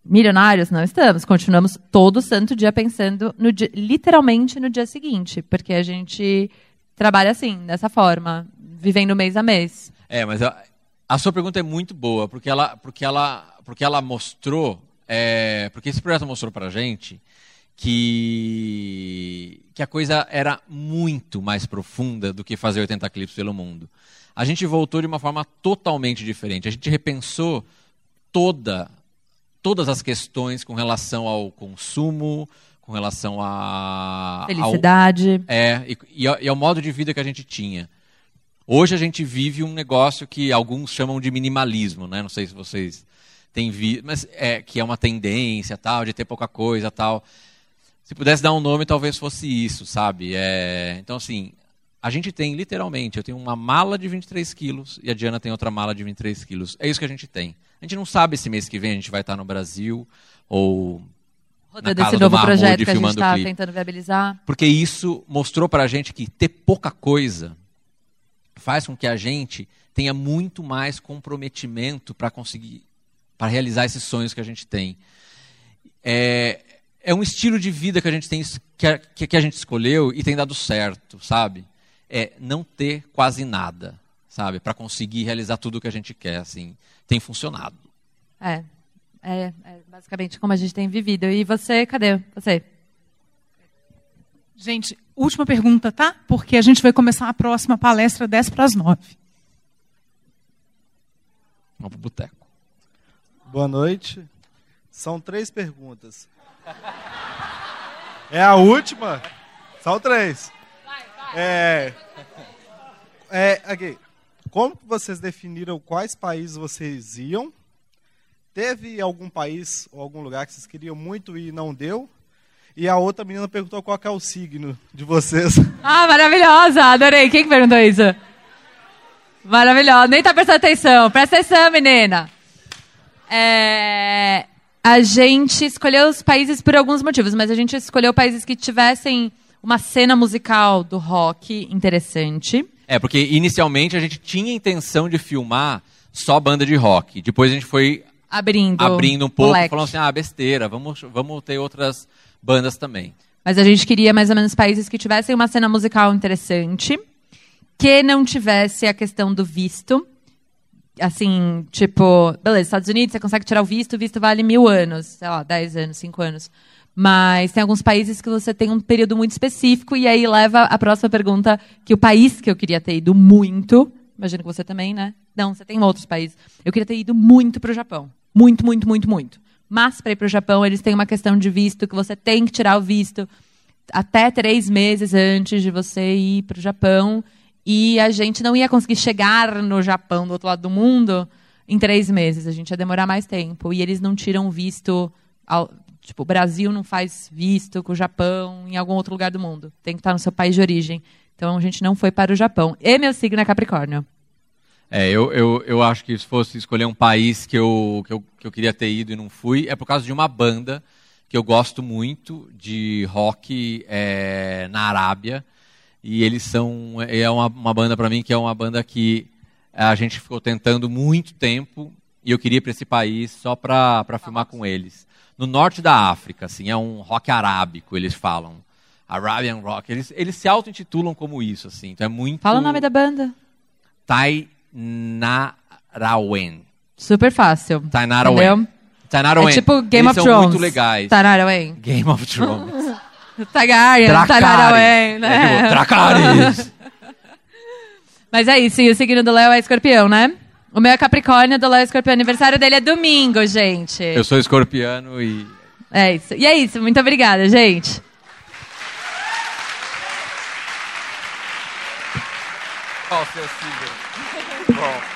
milionários não estamos, continuamos todo santo dia pensando no dia, literalmente no dia seguinte, porque a gente trabalha assim, dessa forma, vivendo mês a mês. É, mas a, a sua pergunta é muito boa, porque ela, porque ela, porque ela mostrou, é, porque esse projeto mostrou pra gente que, que a coisa era muito mais profunda do que fazer 80 clipes pelo mundo. A gente voltou de uma forma totalmente diferente. A gente repensou toda, todas as questões com relação ao consumo, com relação a... Felicidade. Ao, é, e, e ao- e ao modo de vida que a gente tinha. Hoje a gente vive um negócio que alguns chamam de minimalismo, né? Não sei se vocês tem vi, mas é que é uma tendência tal de ter pouca coisa tal. Se pudesse dar um nome, talvez fosse isso, sabe? É, então assim, a gente tem literalmente, eu tenho uma mala de 23 quilos e a Diana tem outra mala de 23 quilos. É isso que a gente tem. A gente não sabe se mês que vem a gente vai estar no Brasil ou Rodando na casa esse novo do Mahmoud projeto que a gente filmando está tentando viabilizar. Porque isso mostrou pra gente que ter pouca coisa faz com que a gente tenha muito mais comprometimento para conseguir, para realizar esses sonhos que a gente tem. É, é um estilo de vida que a gente tem, que a, que a gente escolheu e tem dado certo, sabe? É não ter quase nada, sabe? Para conseguir realizar tudo o que a gente quer, assim. Tem funcionado. É, é, é basicamente como a gente tem vivido. E você, cadê você? Gente, última pergunta, tá? Porque a gente vai começar a próxima palestra 10 para as 9. Vamos pro boteco. Boa noite. São três perguntas. É a última? São três. É, é, aqui. Como que vocês definiram quais países vocês iam? Teve algum país ou algum lugar que vocês queriam muito ir e não deu? E a outra menina perguntou qual é o signo de vocês. Ah, maravilhosa! Adorei. Quem que perguntou isso? Maravilhosa. Nem tá prestando atenção. Presta atenção, menina. É, A gente escolheu os países por alguns motivos, mas a gente escolheu países que tivessem uma cena musical do rock interessante. É, porque inicialmente a gente tinha intenção de filmar só banda de rock. Depois a gente foi Abrindo, abrindo um pouco, leque. falando assim, ah, besteira, vamos, vamos ter outras bandas também. Mas a gente queria mais ou menos países que tivessem uma cena musical interessante, que não tivesse a questão do visto. Assim, tipo, beleza, Estados Unidos, você consegue tirar o visto, o visto vale mil anos, sei lá, dez anos, cinco anos. Mas tem alguns países que você tem um período muito específico, e aí leva a próxima pergunta, que o país que eu queria ter ido muito, imagino que você também, né? Não, você tem outros países. Eu queria ter ido muito para o Japão. Muito, muito, muito, muito. Mas para ir para o Japão, eles têm uma questão de visto, que você tem que tirar o visto até três meses antes de você ir para o Japão. E a gente não ia conseguir chegar no Japão, do outro lado do mundo, em três meses. A gente ia demorar mais tempo. E eles não tiram visto. Tipo, o Brasil não faz visto com o Japão em algum outro lugar do mundo. Tem que estar no seu país de origem. Então a gente não foi para o Japão. E meu signo é Capricórnio. É, eu, eu, eu acho que se fosse escolher um país que eu, que, eu, que eu queria ter ido e não fui, é por causa de uma banda que eu gosto muito de rock é, na Arábia. E eles são. É uma, uma banda para mim que é uma banda que a gente ficou tentando muito tempo e eu queria ir para esse país só para filmar com eles. No norte da África, assim, é um rock arábico, eles falam. Arabian Rock. Eles, eles se auto-intitulam como isso, assim. Então é muito. Fala o nome da banda. Tainarawen. Super fácil. Tainarawen. Tainarawen. É tipo Game Eles of são Thrones. muito legais. Tainarawen. Game of Thrones. Targaryen, Dracarys. Tainarawen, né? É tipo, Dracarys. Mas é isso, e o signo do Léo é escorpião, né? O meu é Capricórnio, do Léo é escorpião. Aniversário dele é domingo, gente. Eu sou escorpiano e. É isso. E é isso, muito obrigada, gente. Qual o seu signo? Bom.